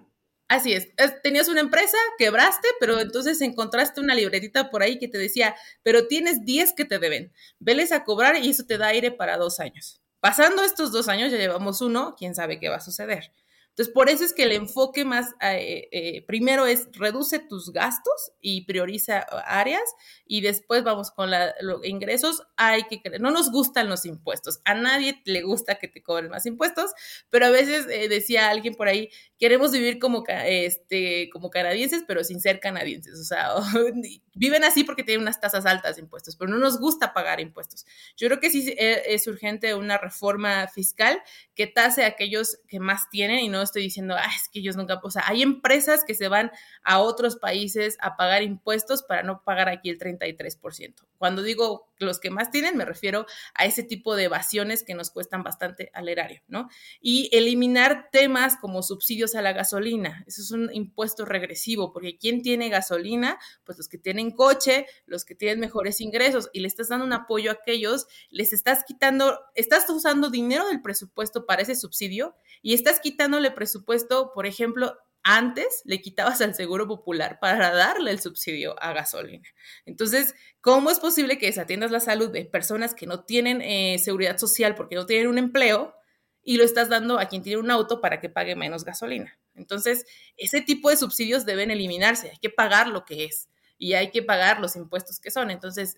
Así es. Tenías una empresa, quebraste, pero entonces encontraste una libretita por ahí que te decía, pero tienes 10 que te deben. Veles a cobrar y eso te da aire para dos años. Pasando estos dos años, ya llevamos uno, quién sabe qué va a suceder. Entonces, por eso es que el enfoque más, eh, eh, primero es reduce tus gastos y prioriza áreas y después vamos con los ingresos. Hay que, no nos gustan los impuestos, a nadie le gusta que te cobren más impuestos, pero a veces eh, decía alguien por ahí, queremos vivir como, este, como canadienses, pero sin ser canadienses. O sea, viven así porque tienen unas tasas altas de impuestos, pero no nos gusta pagar impuestos. Yo creo que sí es urgente una reforma fiscal que tase a aquellos que más tienen y no estoy diciendo, ah, es que ellos nunca, o sea, hay empresas que se van a otros países a pagar impuestos para no pagar aquí el 33%. Cuando digo los que más tienen, me refiero a ese tipo de evasiones que nos cuestan bastante al erario, ¿no? Y eliminar temas como subsidios a la gasolina. Eso es un impuesto regresivo, porque ¿quién tiene gasolina? Pues los que tienen coche, los que tienen mejores ingresos y le estás dando un apoyo a aquellos, les estás quitando, estás usando dinero del presupuesto para ese subsidio y estás quitándole presupuesto, por ejemplo, antes le quitabas al Seguro Popular para darle el subsidio a gasolina. Entonces, ¿cómo es posible que desatiendas la salud de personas que no tienen eh, seguridad social porque no tienen un empleo y lo estás dando a quien tiene un auto para que pague menos gasolina? Entonces, ese tipo de subsidios deben eliminarse, hay que pagar lo que es y hay que pagar los impuestos que son. Entonces,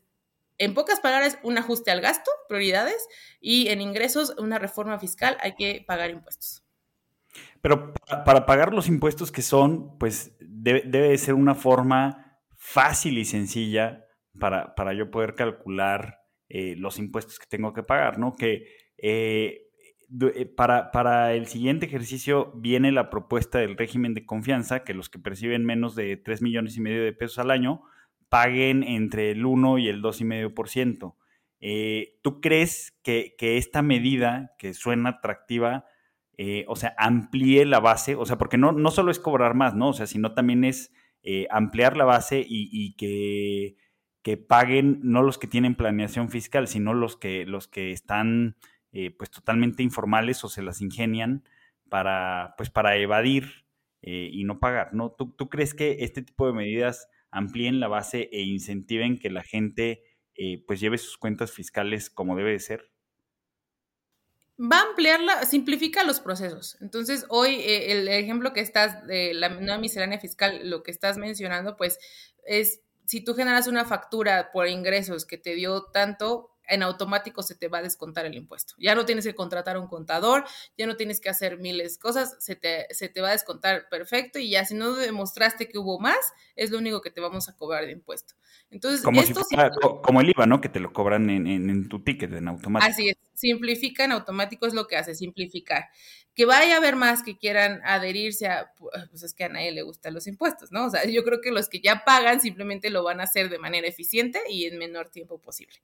en pocas palabras, un ajuste al gasto, prioridades, y en ingresos, una reforma fiscal, hay que pagar impuestos. Pero para, pagar los impuestos que son, pues debe, ser una forma fácil y sencilla para, yo poder calcular eh, los impuestos que tengo que pagar, ¿no? Que eh, eh, para, para, el siguiente ejercicio viene la propuesta del régimen de confianza, que los que perciben menos de 3 millones y medio de pesos al año paguen entre el 1 y el 2,5%. Eh, ¿Tú crees que, esta medida, que suena atractiva, eh, o sea, amplíe la base, o sea, porque no, no solo es cobrar más, ¿no? O sea, sino también es eh, ampliar la base y, que, que, paguen no los que tienen planeación fiscal, sino los que, los que están eh, pues totalmente informales o se las ingenian para, pues, para evadir y no pagar, ¿no? ¿Tú, ¿Tú, crees que este tipo de medidas amplíen la base e incentiven que la gente pues lleve sus cuentas fiscales como debe de ser? Va a ampliarla, simplifica los procesos. Entonces, hoy eh, el ejemplo que estás de la nueva miscelánea fiscal, lo que estás mencionando, pues es si tú generas una factura por ingresos que te dio tanto, en automático se te va a descontar el impuesto. Ya no tienes que contratar a un contador, ya no tienes que hacer miles de cosas, se te, se te va a descontar perfecto y ya si no demostraste que hubo más, es lo único que te vamos a cobrar de impuesto. Entonces, como, como el IVA, ¿no? Que te lo cobran en, en, tu ticket, en automático. Así es, simplifica en automático es lo que hace, simplificar. Que vaya a haber más que quieran adherirse a, pues es que a nadie le gustan los impuestos, ¿no? O sea, yo creo que los que ya pagan simplemente lo van a hacer de manera eficiente y en menor tiempo posible.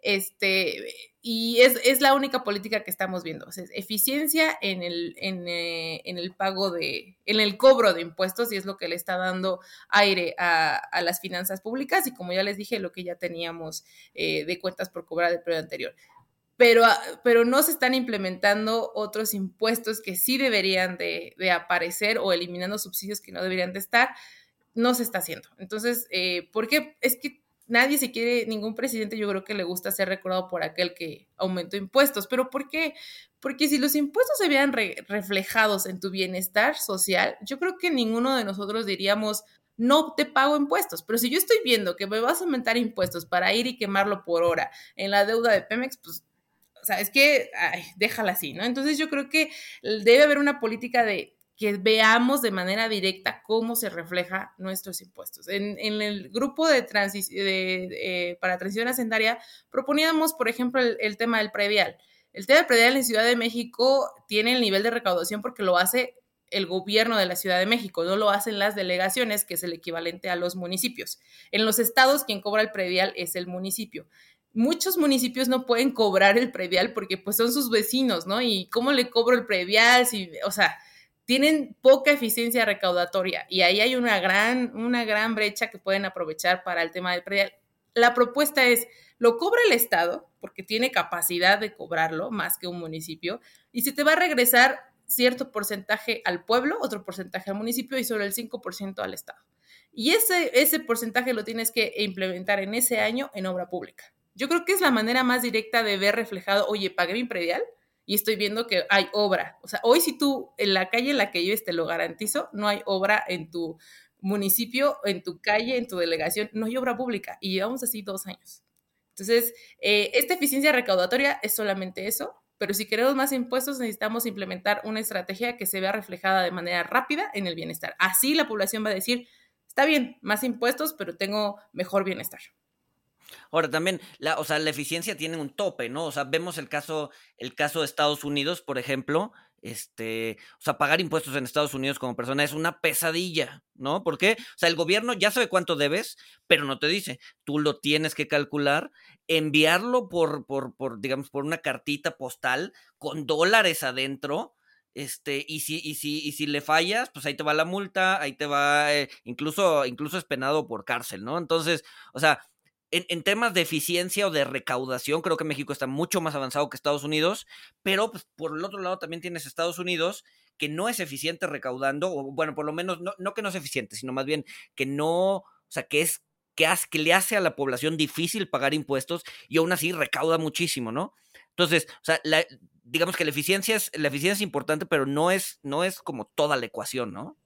Este, y es, es la única política que estamos viendo. Sea, eficiencia en el, eh, en, el pago de, en el cobro de impuestos, y es lo que le está dando aire a, a las finanzas públicas, y como ya les dije, lo que ya teníamos eh, de cuentas por cobrar del periodo anterior. Pero, ah, pero, no se están implementando otros impuestos que sí deberían de, aparecer o eliminando subsidios que no deberían de estar, no se está haciendo. Entonces, eh, ¿por qué? Es que nadie se quiere, ningún presidente yo creo que le gusta ser recordado por aquel que aumentó impuestos. ¿Pero por qué? Porque si los impuestos se vean reflejados en tu bienestar social, yo creo que ninguno de nosotros diríamos, no te pago impuestos. Pero si yo estoy viendo que me vas a aumentar impuestos para ir y quemarlo por hora en la deuda de Pemex, pues o sea, es que, ay, déjala así, ¿no? Entonces yo creo que debe haber una política de que veamos de manera directa cómo se refleja nuestros impuestos. En, el grupo de, de para transición hacendaria proponíamos, por ejemplo, el, tema del predial. El tema del predial en Ciudad de México tiene el nivel de recaudación porque lo hace el gobierno de la Ciudad de México, no lo hacen las delegaciones, que es el equivalente a los municipios. En los estados, quien cobra el predial es el municipio muchos municipios no pueden cobrar el predial porque pues son sus vecinos, ¿no? Y cómo le cobro el predial, si, o sea, tienen poca eficiencia recaudatoria y ahí hay una gran, una gran brecha que pueden aprovechar para el tema del predial. La propuesta es, lo cobra el Estado, porque tiene capacidad de cobrarlo más que un municipio, y se te va a regresar cierto porcentaje al pueblo, otro porcentaje al municipio y sobre el 5% al Estado. Y ese, ese porcentaje lo tienes que implementar en ese año en obra pública. Yo creo que es la manera más directa de ver reflejado, oye, pagué mi predial, y estoy viendo que hay obra. O sea, hoy si tú en la calle en la que vives, te lo garantizo, no hay obra en tu municipio, en tu calle, en tu delegación, no hay obra pública y llevamos así dos años. Entonces, eh, esta eficiencia recaudatoria es solamente eso, pero si queremos más impuestos necesitamos implementar una estrategia que se vea reflejada de manera rápida en el bienestar. Así la población va a decir, está bien, más impuestos, pero tengo mejor bienestar. Ahora también, la, o sea, la eficiencia tiene un tope, ¿no? O sea, vemos el caso, el caso de Estados Unidos, por ejemplo, este, o sea, pagar impuestos en Estados Unidos como persona es una pesadilla, ¿no? ¿Por qué? O sea, el gobierno ya sabe cuánto debes, pero no te dice. Tú lo tienes que calcular, enviarlo por, por, por digamos, por una cartita postal con dólares adentro. Este, y si, y si, y si le fallas, pues ahí te va la multa, ahí te va, eh, incluso, incluso es penado por cárcel, ¿no? Entonces, o sea, en, temas de eficiencia o de recaudación, creo que México está mucho más avanzado que Estados Unidos, pero pues, por el otro lado también tienes Estados Unidos que no es eficiente recaudando, o bueno, por lo menos no, que no es eficiente, sino más bien que no, o sea, que es que, que le hace a la población difícil pagar impuestos y aún así recauda muchísimo, ¿no? Entonces, o sea, digamos que la eficiencia es, la eficiencia es importante, pero no es, no es como toda la ecuación, ¿no?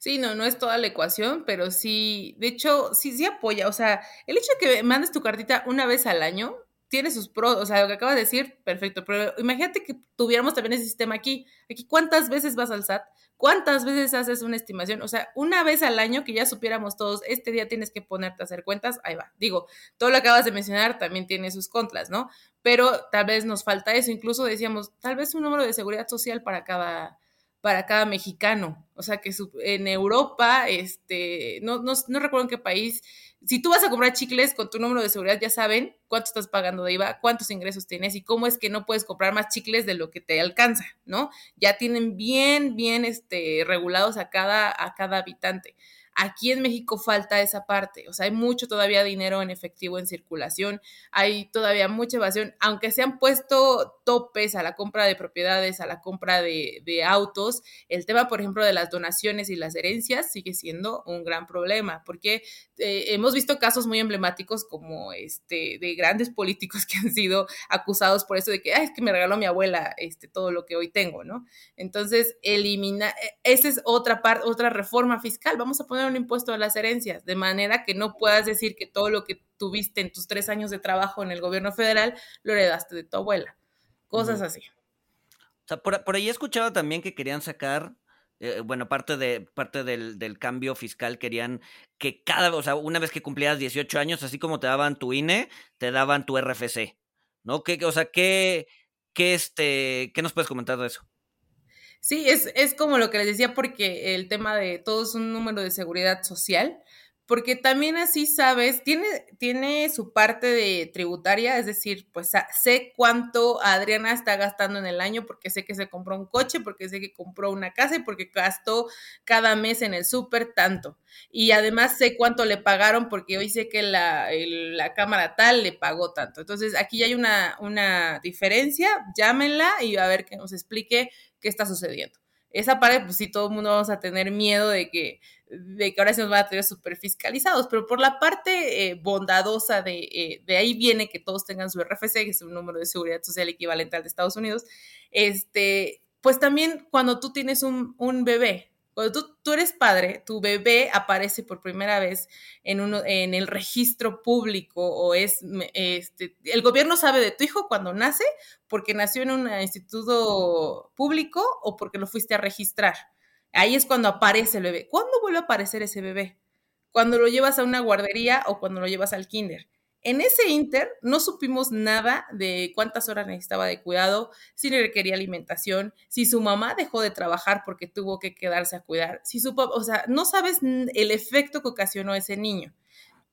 Sí, no, no es toda la ecuación, pero sí, de hecho, sí, sí apoya. O sea, el hecho de que mandes tu cartita una vez al año tiene sus pros, o sea, lo que acabas de decir, perfecto, pero imagínate que tuviéramos también ese sistema aquí. Aquí, ¿cuántas veces vas al SAT? ¿Cuántas veces haces una estimación? O sea, una vez al año que ya supiéramos todos, este día tienes que ponerte a hacer cuentas, ahí va. Digo, todo lo que acabas de mencionar también tiene sus contras, ¿no? Pero tal vez nos falta eso. Incluso decíamos, tal vez un número de seguridad social para cada, para cada mexicano. O sea que en Europa, este, no, no, no, recuerdo en qué país, si tú vas a comprar chicles con tu número de seguridad, ya saben cuánto estás pagando de IVA, cuántos ingresos tienes y cómo es que no puedes comprar más chicles de lo que te alcanza, ¿no? Ya tienen bien, bien este, regulados a cada, a cada habitante. Aquí en México falta esa parte, o sea, hay mucho todavía dinero en efectivo en circulación, hay todavía mucha evasión, aunque se han puesto topes a la compra de propiedades, a la compra de, autos, el tema, por ejemplo, de las donaciones y las herencias sigue siendo un gran problema, porque eh, hemos visto casos muy emblemáticos como este de grandes políticos que han sido acusados por eso de que, Ay, es que me regaló mi abuela este, todo lo que hoy tengo, ¿no? Entonces, elimina, e, esa es otra parte, otra reforma fiscal, vamos a poner poner un impuesto a las herencias, de manera que no puedas decir que todo lo que tuviste en tus tres años de trabajo en el gobierno federal lo heredaste de tu abuela. Cosas así. O sea, por, por ahí he escuchado también que querían sacar eh, bueno, parte, de, parte del, del, cambio fiscal querían que cada, o sea, una vez que cumplías 18 años, así como te daban tu INE, te daban tu RFC, ¿no? ¿Qué, o sea, ¿qué, qué, este, ¿qué nos puedes comentar de eso? Sí, es, es como lo que les decía, porque el tema de todo es un número de seguridad social porque también así sabes, tiene, tiene su parte de tributaria, es decir, pues sé cuánto Adriana está gastando en el año porque sé que se compró un coche, porque sé que compró una casa y porque gastó cada mes en el súper tanto. Y además sé cuánto le pagaron porque hoy sé que la, la cámara tal le pagó tanto. Entonces aquí ya hay una, una diferencia, llámenla y a ver que nos explique qué está sucediendo. Esa parte, pues sí, todo el mundo vamos a tener miedo de que de que ahora se nos van a tener súper fiscalizados, pero por la parte eh, bondadosa de, eh, de ahí viene que todos tengan su RFC, que es un número de seguridad social equivalente al de Estados Unidos, este, pues también cuando tú tienes un, un bebé, cuando tú, eres padre, tu bebé aparece por primera vez en, en el registro público o es, este, el gobierno sabe de tu hijo cuando nace porque nació en un instituto público o porque lo fuiste a registrar. Ahí es cuando aparece el bebé. ¿Cuándo vuelve a aparecer ese bebé? Cuando lo llevas a una guardería o cuando lo llevas al kinder. En ese inter no supimos nada de cuántas horas necesitaba de cuidado, si le requería alimentación, si su mamá dejó de trabajar porque tuvo que quedarse a cuidar, si su o sea, no sabes el efecto que ocasionó ese niño.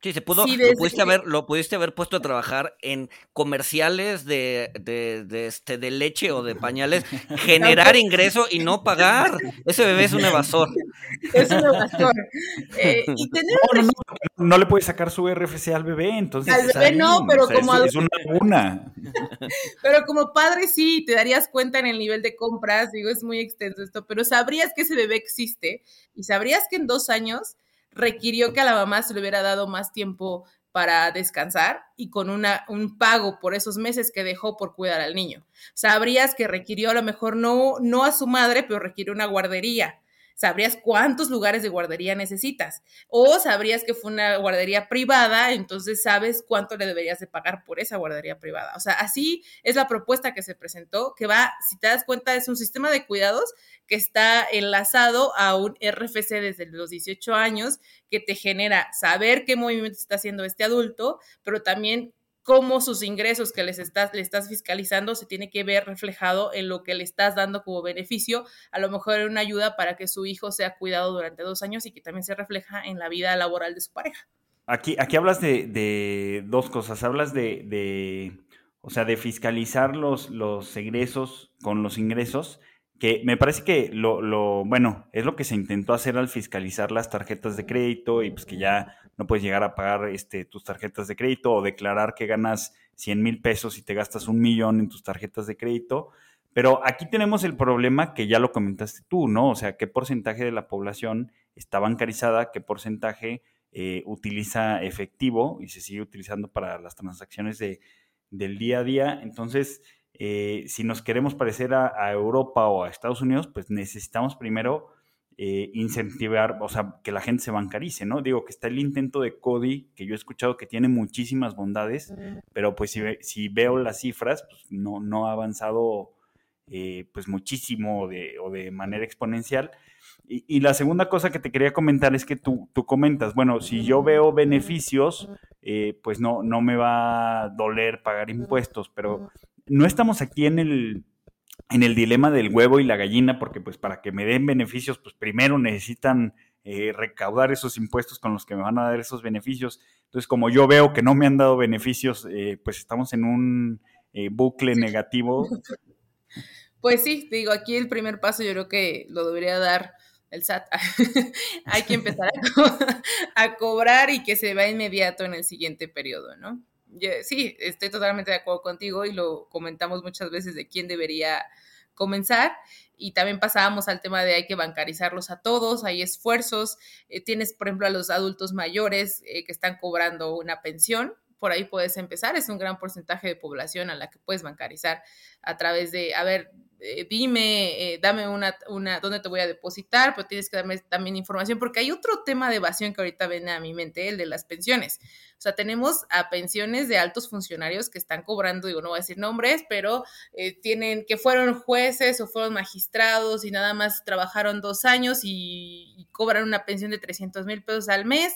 Sí, se pudo, lo, pudiste haber, lo pudiste haber puesto a trabajar en comerciales de, de, de, este, de leche o de pañales, generar ingreso y no pagar. Ese bebé es un evasor. Es un evasor. Eh, y tener no, no, no, le puedes sacar su RFC al bebé, entonces. Al bebé no, pero o sea, como. Es, es una laguna. Pero como padre sí, te darías cuenta en el nivel de compras, digo, es muy extenso esto, pero sabrías que ese bebé existe y sabrías que en dos años requirió que a la mamá se le hubiera dado más tiempo para descansar y con una, un pago por esos meses que dejó por cuidar al niño. Sabrías que requirió a lo mejor no, no a su madre, pero requirió una guardería sabrías cuántos lugares de guardería necesitas. O sabrías que fue una guardería privada, entonces sabes cuánto le deberías de pagar por esa guardería privada. O sea, así es la propuesta que se presentó, que va, si te das cuenta, es un sistema de cuidados que está enlazado a un RFC desde los 18 años, que te genera saber qué movimiento está haciendo este adulto, pero también cómo sus ingresos que les estás, le estás fiscalizando se tiene que ver reflejado en lo que le estás dando como beneficio, a lo mejor en una ayuda para que su hijo sea cuidado durante dos años y que también se refleja en la vida laboral de su pareja. Aquí, aquí hablas de, dos cosas, hablas de, de, o sea, de fiscalizar los, los egresos con los ingresos, que me parece que lo, lo, bueno, es lo que se intentó hacer al fiscalizar las tarjetas de crédito y pues que ya no puedes llegar a pagar este, tus tarjetas de crédito o declarar que ganas 100 mil pesos y te gastas un millón en tus tarjetas de crédito. Pero aquí tenemos el problema que ya lo comentaste tú, ¿no? O sea, qué porcentaje de la población está bancarizada, qué porcentaje eh, utiliza efectivo y se sigue utilizando para las transacciones de, del día a día. Entonces, eh, si nos queremos parecer a, a Europa o a Estados Unidos, pues necesitamos primero eh, incentivar, o sea, que la gente se bancarice, ¿no? Digo que está el intento de Cody, que yo he escuchado que tiene muchísimas bondades, pero pues si, si veo las cifras, pues no, no ha avanzado eh, pues muchísimo de, o de manera exponencial. Y, y, la segunda cosa que te quería comentar es que tú, tú comentas, bueno, si yo veo beneficios, eh, pues no, no me va a doler pagar impuestos, pero no estamos aquí en el en el dilema del huevo y la gallina, porque pues para que me den beneficios, pues primero necesitan eh, recaudar esos impuestos con los que me van a dar esos beneficios. Entonces, como yo veo que no me han dado beneficios, eh, pues estamos en un eh, bucle negativo. Pues sí, digo, aquí el primer paso yo creo que lo debería dar el SAT. Hay que empezar a, co a cobrar y que se va inmediato en el siguiente periodo, ¿no? Sí, estoy totalmente de acuerdo contigo y lo comentamos muchas veces de quién debería comenzar. Y también pasábamos al tema de hay que bancarizarlos a todos, hay esfuerzos. Eh, tienes, por ejemplo, a los adultos mayores eh, que están cobrando una pensión. Por ahí puedes empezar, es un gran porcentaje de población a la que puedes bancarizar a través de, a ver, eh, dime, eh, dame una, una, dónde te voy a depositar, pero tienes que darme también información, porque hay otro tema de evasión que ahorita viene a mi mente, el de las pensiones. O sea, tenemos a pensiones de altos funcionarios que están cobrando, digo, no voy a decir nombres, pero eh, tienen, que fueron jueces o fueron magistrados y nada más trabajaron dos años y, cobran una pensión de 300 mil pesos al mes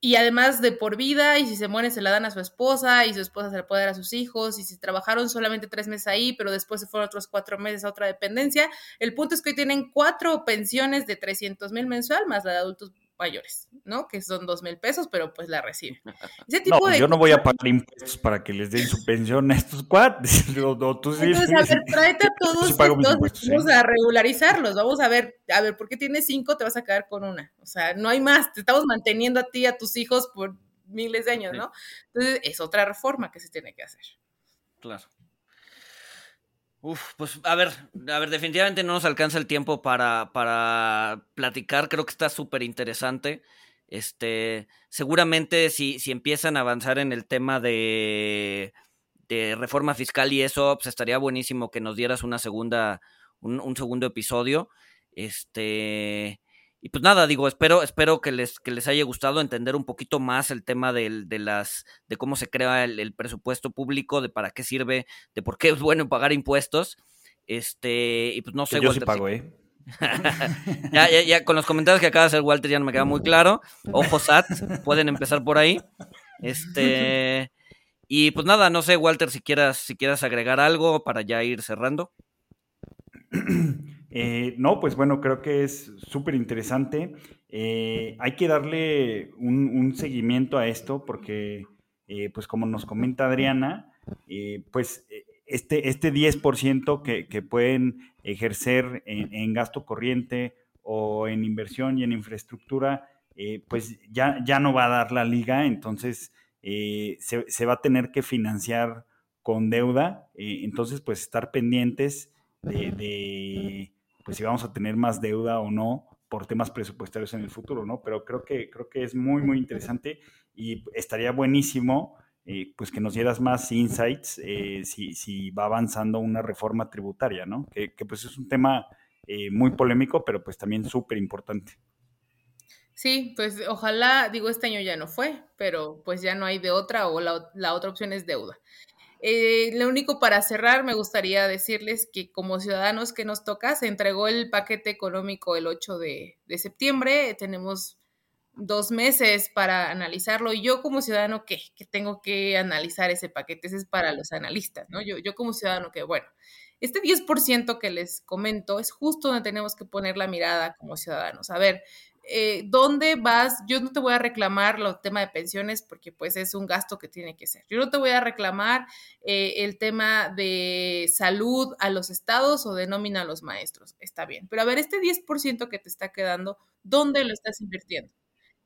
y además de por vida, y si se mueren se la dan a su esposa, y su esposa se la puede dar a sus hijos, y si trabajaron solamente tres meses ahí, pero después se fueron otros cuatro meses a otra dependencia, el punto es que hoy tienen cuatro pensiones de 300 mil mensual, más la de adultos mayores, ¿no? Que son dos mil pesos, pero pues la reciben. Ese tipo no, de yo no voy a pagar impuestos para que les den su pensión a estos cuates. Entonces, a ver, tráete a todos estos, vamos ¿eh? a regularizarlos, vamos a ver, a ver, ¿por qué tienes cinco? Te vas a quedar con una. O sea, no hay más, te estamos manteniendo a ti, a tus hijos por miles de años, ¿no? Entonces, es otra reforma que se tiene que hacer. Claro. Uf, pues a ver, a ver, definitivamente no nos alcanza el tiempo para, para platicar, creo que está súper interesante. Este, seguramente si, si empiezan a avanzar en el tema de, de reforma fiscal y eso, pues estaría buenísimo que nos dieras una segunda, un, un segundo episodio. Este, y pues nada, digo, espero, espero que les, que les haya gustado entender un poquito más el tema de, de las, de cómo se crea el, presupuesto público, de para qué sirve, de por qué es bueno pagar impuestos. Este, y pues no sé. yo sí pago, ¿eh? ya, ya, ya, con los comentarios que acaba de hacer Walter ya no me queda muy claro. Ojo SAT, pueden empezar por ahí. Este, y pues nada, no sé, Walter, si quieras, si quieras agregar algo para ya ir cerrando. Eh, no, pues bueno, creo que es súper interesante. Eh, hay que darle un, seguimiento a esto porque, eh, pues como nos comenta Adriana, pues este, este 10% que, que, pueden ejercer en, gasto corriente o en inversión y en infraestructura, pues ya, ya no va a dar la liga, entonces se, va a tener que financiar con deuda, entonces pues estar pendientes de pues si vamos a tener más deuda o no por temas presupuestarios en el futuro, ¿no? Pero creo que, creo que es muy, muy interesante y estaría buenísimo eh, pues que nos dieras más insights eh, si, si, va avanzando una reforma tributaria, ¿no? Que, pues es un tema eh, muy polémico, pero pues también súper importante. Sí, pues ojalá, digo, este año ya no fue, pero pues ya no hay de otra o la, la otra opción es deuda. Eh, lo único para cerrar, me gustaría decirles que como ciudadanos que nos toca, se entregó el paquete económico el 8 de, septiembre, tenemos dos meses para analizarlo y yo como ciudadano, ¿qué? Que tengo que analizar ese paquete, ese es para los analistas, ¿no? Yo, yo como ciudadano, que bueno, este 10% que les comento es justo donde tenemos que poner la mirada como ciudadanos. A ver, eh, ¿dónde vas? Yo no te voy a reclamar los temas de pensiones porque pues es un gasto que tiene que ser. Yo no te voy a reclamar eh, el tema de salud a los estados o de nómina a los maestros. Está bien. Pero a ver, este 10% que te está quedando, ¿dónde lo estás invirtiendo?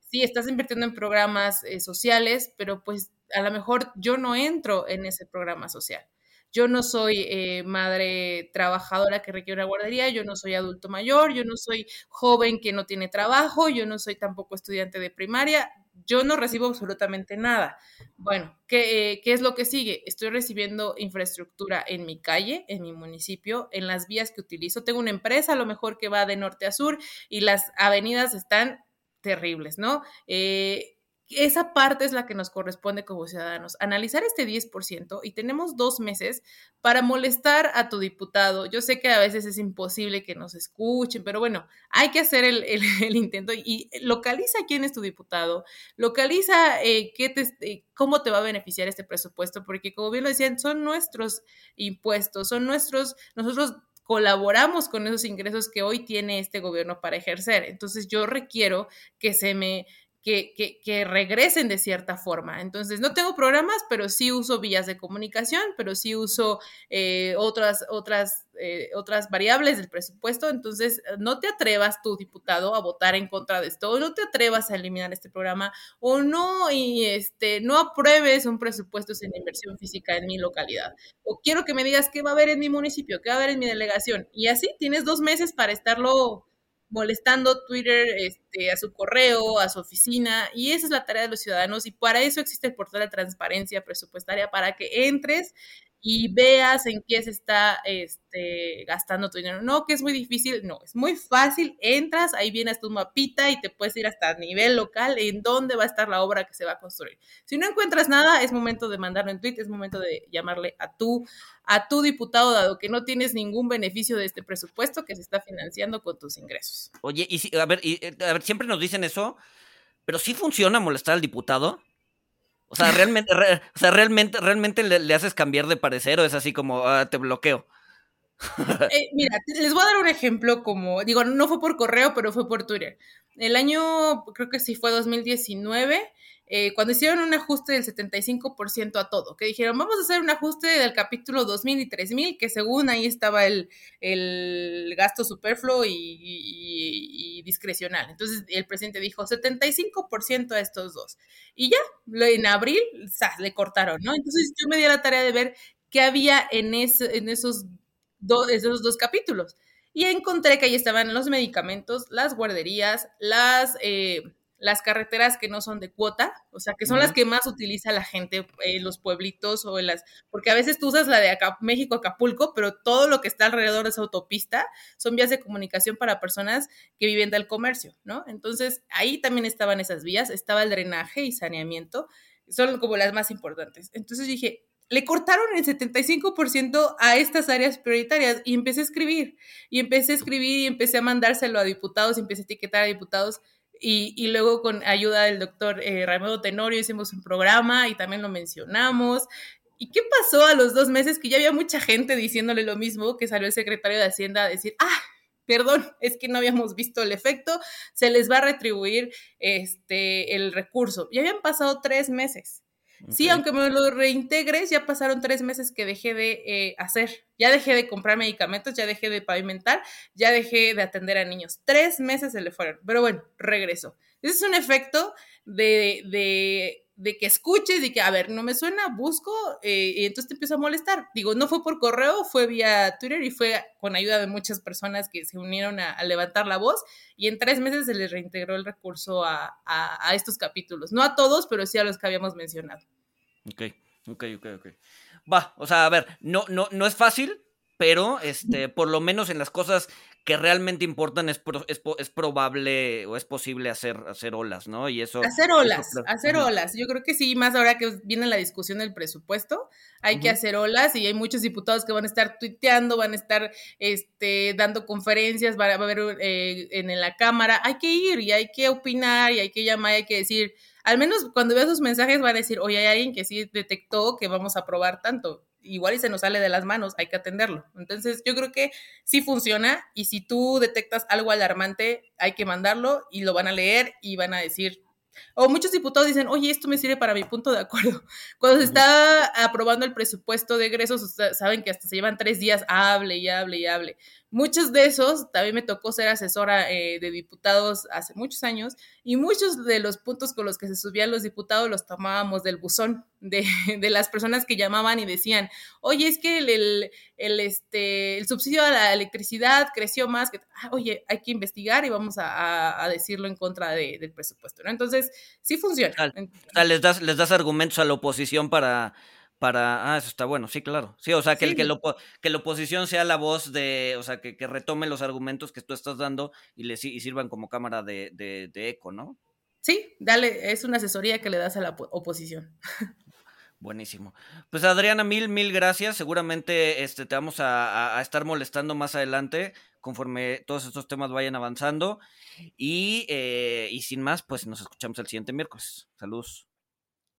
Sí, estás invirtiendo en programas eh, sociales, pero pues a lo mejor yo no entro en ese programa social. Yo no soy eh, madre trabajadora que requiere una guardería, yo no soy adulto mayor, yo no soy joven que no tiene trabajo, yo no soy tampoco estudiante de primaria, yo no recibo absolutamente nada. Bueno, ¿qué, eh, ¿qué, es lo que sigue? Estoy recibiendo infraestructura en mi calle, en mi municipio, en las vías que utilizo. Tengo una empresa a lo mejor que va de norte a sur y las avenidas están terribles, ¿no? Eh, esa parte es la que nos corresponde como ciudadanos, analizar este 10% y tenemos dos meses para molestar a tu diputado. Yo sé que a veces es imposible que nos escuchen, pero bueno, hay que hacer el, intento y localiza quién es tu diputado, localiza eh, qué te, eh, cómo te va a beneficiar este presupuesto, porque como bien lo decían, son nuestros impuestos, son nuestros, nosotros colaboramos con esos ingresos que hoy tiene este gobierno para ejercer. Entonces yo requiero que se me que, que, regresen de cierta forma. Entonces, no tengo programas, pero sí uso vías de comunicación, pero sí uso eh, otras, otras, eh, otras variables del presupuesto. Entonces, no te atrevas tu diputado a votar en contra de esto, o no te atrevas a eliminar este programa, o no, y este, no apruebes un presupuesto sin inversión física en mi localidad. O quiero que me digas qué va a haber en mi municipio, qué va a haber en mi delegación. Y así tienes dos meses para estarlo molestando Twitter este, a su correo, a su oficina, y esa es la tarea de los ciudadanos, y para eso existe el portal de transparencia presupuestaria, para que entres y veas en qué se está este, gastando tu dinero. No, que es muy difícil, no, es muy fácil, entras, ahí vienes tu mapita y te puedes ir hasta nivel local en dónde va a estar la obra que se va a construir. Si no encuentras nada, es momento de mandarlo en tweet, es momento de llamarle a tu, a tu diputado, dado que no tienes ningún beneficio de este presupuesto que se está financiando con tus ingresos. Oye, y si, a ver, y, eh, a ver, siempre nos dicen eso, pero sí funciona molestar al diputado. O sea, realmente, o sea, realmente, realmente le, haces cambiar de parecer o es así como ah, te bloqueo. Eh, mira, les voy a dar un ejemplo como, digo, no fue por correo, pero fue por Twitter. El año, creo que sí fue 2019, eh, cuando hicieron un ajuste del 75% a todo, que dijeron, vamos a hacer un ajuste del capítulo 2000 y 3000, que según ahí estaba el, el gasto superfluo y, discrecional. Entonces el presidente dijo 75% a estos dos. Y ya, en abril, le cortaron, ¿no? Entonces yo me di la tarea de ver qué había en, ese, en esos, esos dos capítulos. Y encontré que ahí estaban los medicamentos, las guarderías, las... Eh, las carreteras que no son de cuota, o sea, que son las que más utiliza la gente en los pueblitos o en las, porque a veces tú usas la de México Acapulco, pero todo lo que está alrededor de esa autopista son vías de comunicación para personas que viven del comercio, ¿no? Entonces, ahí también estaban esas vías, estaba el drenaje y saneamiento, son como las más importantes. Entonces dije, le cortaron el 75% a estas áreas prioritarias y empecé a escribir, y empecé a escribir y empecé a mandárselo a diputados, y empecé a etiquetar a diputados y, luego con ayuda del doctor eh, Raimundo Tenorio hicimos un programa y también lo mencionamos. ¿Y qué pasó a los dos meses? Que ya había mucha gente diciéndole lo mismo, que salió el secretario de Hacienda a decir, ah, perdón, es que no habíamos visto el efecto, se les va a retribuir este, el recurso. Ya habían pasado tres meses. Sí, aunque me lo reintegres, ya pasaron tres meses que dejé de eh, hacer. Ya dejé de comprar medicamentos, ya dejé de pavimentar, ya dejé de atender a niños. Tres meses se le fueron. Pero bueno, regreso. Ese es un efecto de, de, de que escuches y que, a ver, no me suena, busco eh, y entonces te empiezo a molestar. Digo, no fue por correo, fue vía Twitter y fue con ayuda de muchas personas que se unieron a, levantar la voz y en tres meses se les reintegró el recurso a, a, a, estos capítulos. No a todos, pero sí a los que habíamos mencionado. Ok, ok, ok, ok. Va, o sea, a ver, no, no, no es fácil, pero este, por lo menos en las cosas que realmente importan es, es, probable o es posible hacer, hacer olas, ¿no? Y eso... Hacer olas, hacer olas. Yo creo que sí, más ahora que viene la discusión del presupuesto, hay que hacer olas y hay muchos diputados que van a estar tuiteando, van a estar este, dando conferencias, va a haber eh, en la Cámara, hay que ir y hay que opinar y hay que llamar y hay que decir, al menos cuando veas sus mensajes van a decir, oye, hay alguien que sí detectó que vamos a probar tanto igual y se nos sale de las manos, hay que atenderlo. Entonces, yo creo que sí funciona y si tú detectas algo alarmante, hay que mandarlo y lo van a leer y van a decir, o muchos diputados dicen, oye, esto me sirve para mi punto de acuerdo. Cuando se está aprobando el presupuesto de egresos, saben que hasta se llevan tres días, hable y hable y hable. Muchos de esos, también me tocó ser asesora eh, de diputados hace muchos años, y muchos de los puntos con los que se subían los diputados los tomábamos del buzón, de, de las personas que llamaban y decían, oye, es que el, el, este, el subsidio a la electricidad creció más, que, ah, oye, hay que investigar y vamos a, a, decirlo en contra de, del presupuesto, ¿no? Entonces, sí funciona. les, das, les das argumentos a la oposición para para, ah, eso está bueno, sí, claro. Sí, o sea, que, el, que, lo, que la oposición sea la voz de, o sea, que, que retome los argumentos que tú estás dando y, le, y sirvan como cámara de, de, eco, ¿no? Sí, dale, es una asesoría que le das a la oposición. Buenísimo. Pues Adriana, mil, mil gracias. Seguramente este, te vamos a, a, estar molestando más adelante conforme todos estos temas vayan avanzando. Y, eh, y sin más, pues nos escuchamos el siguiente miércoles. Saludos.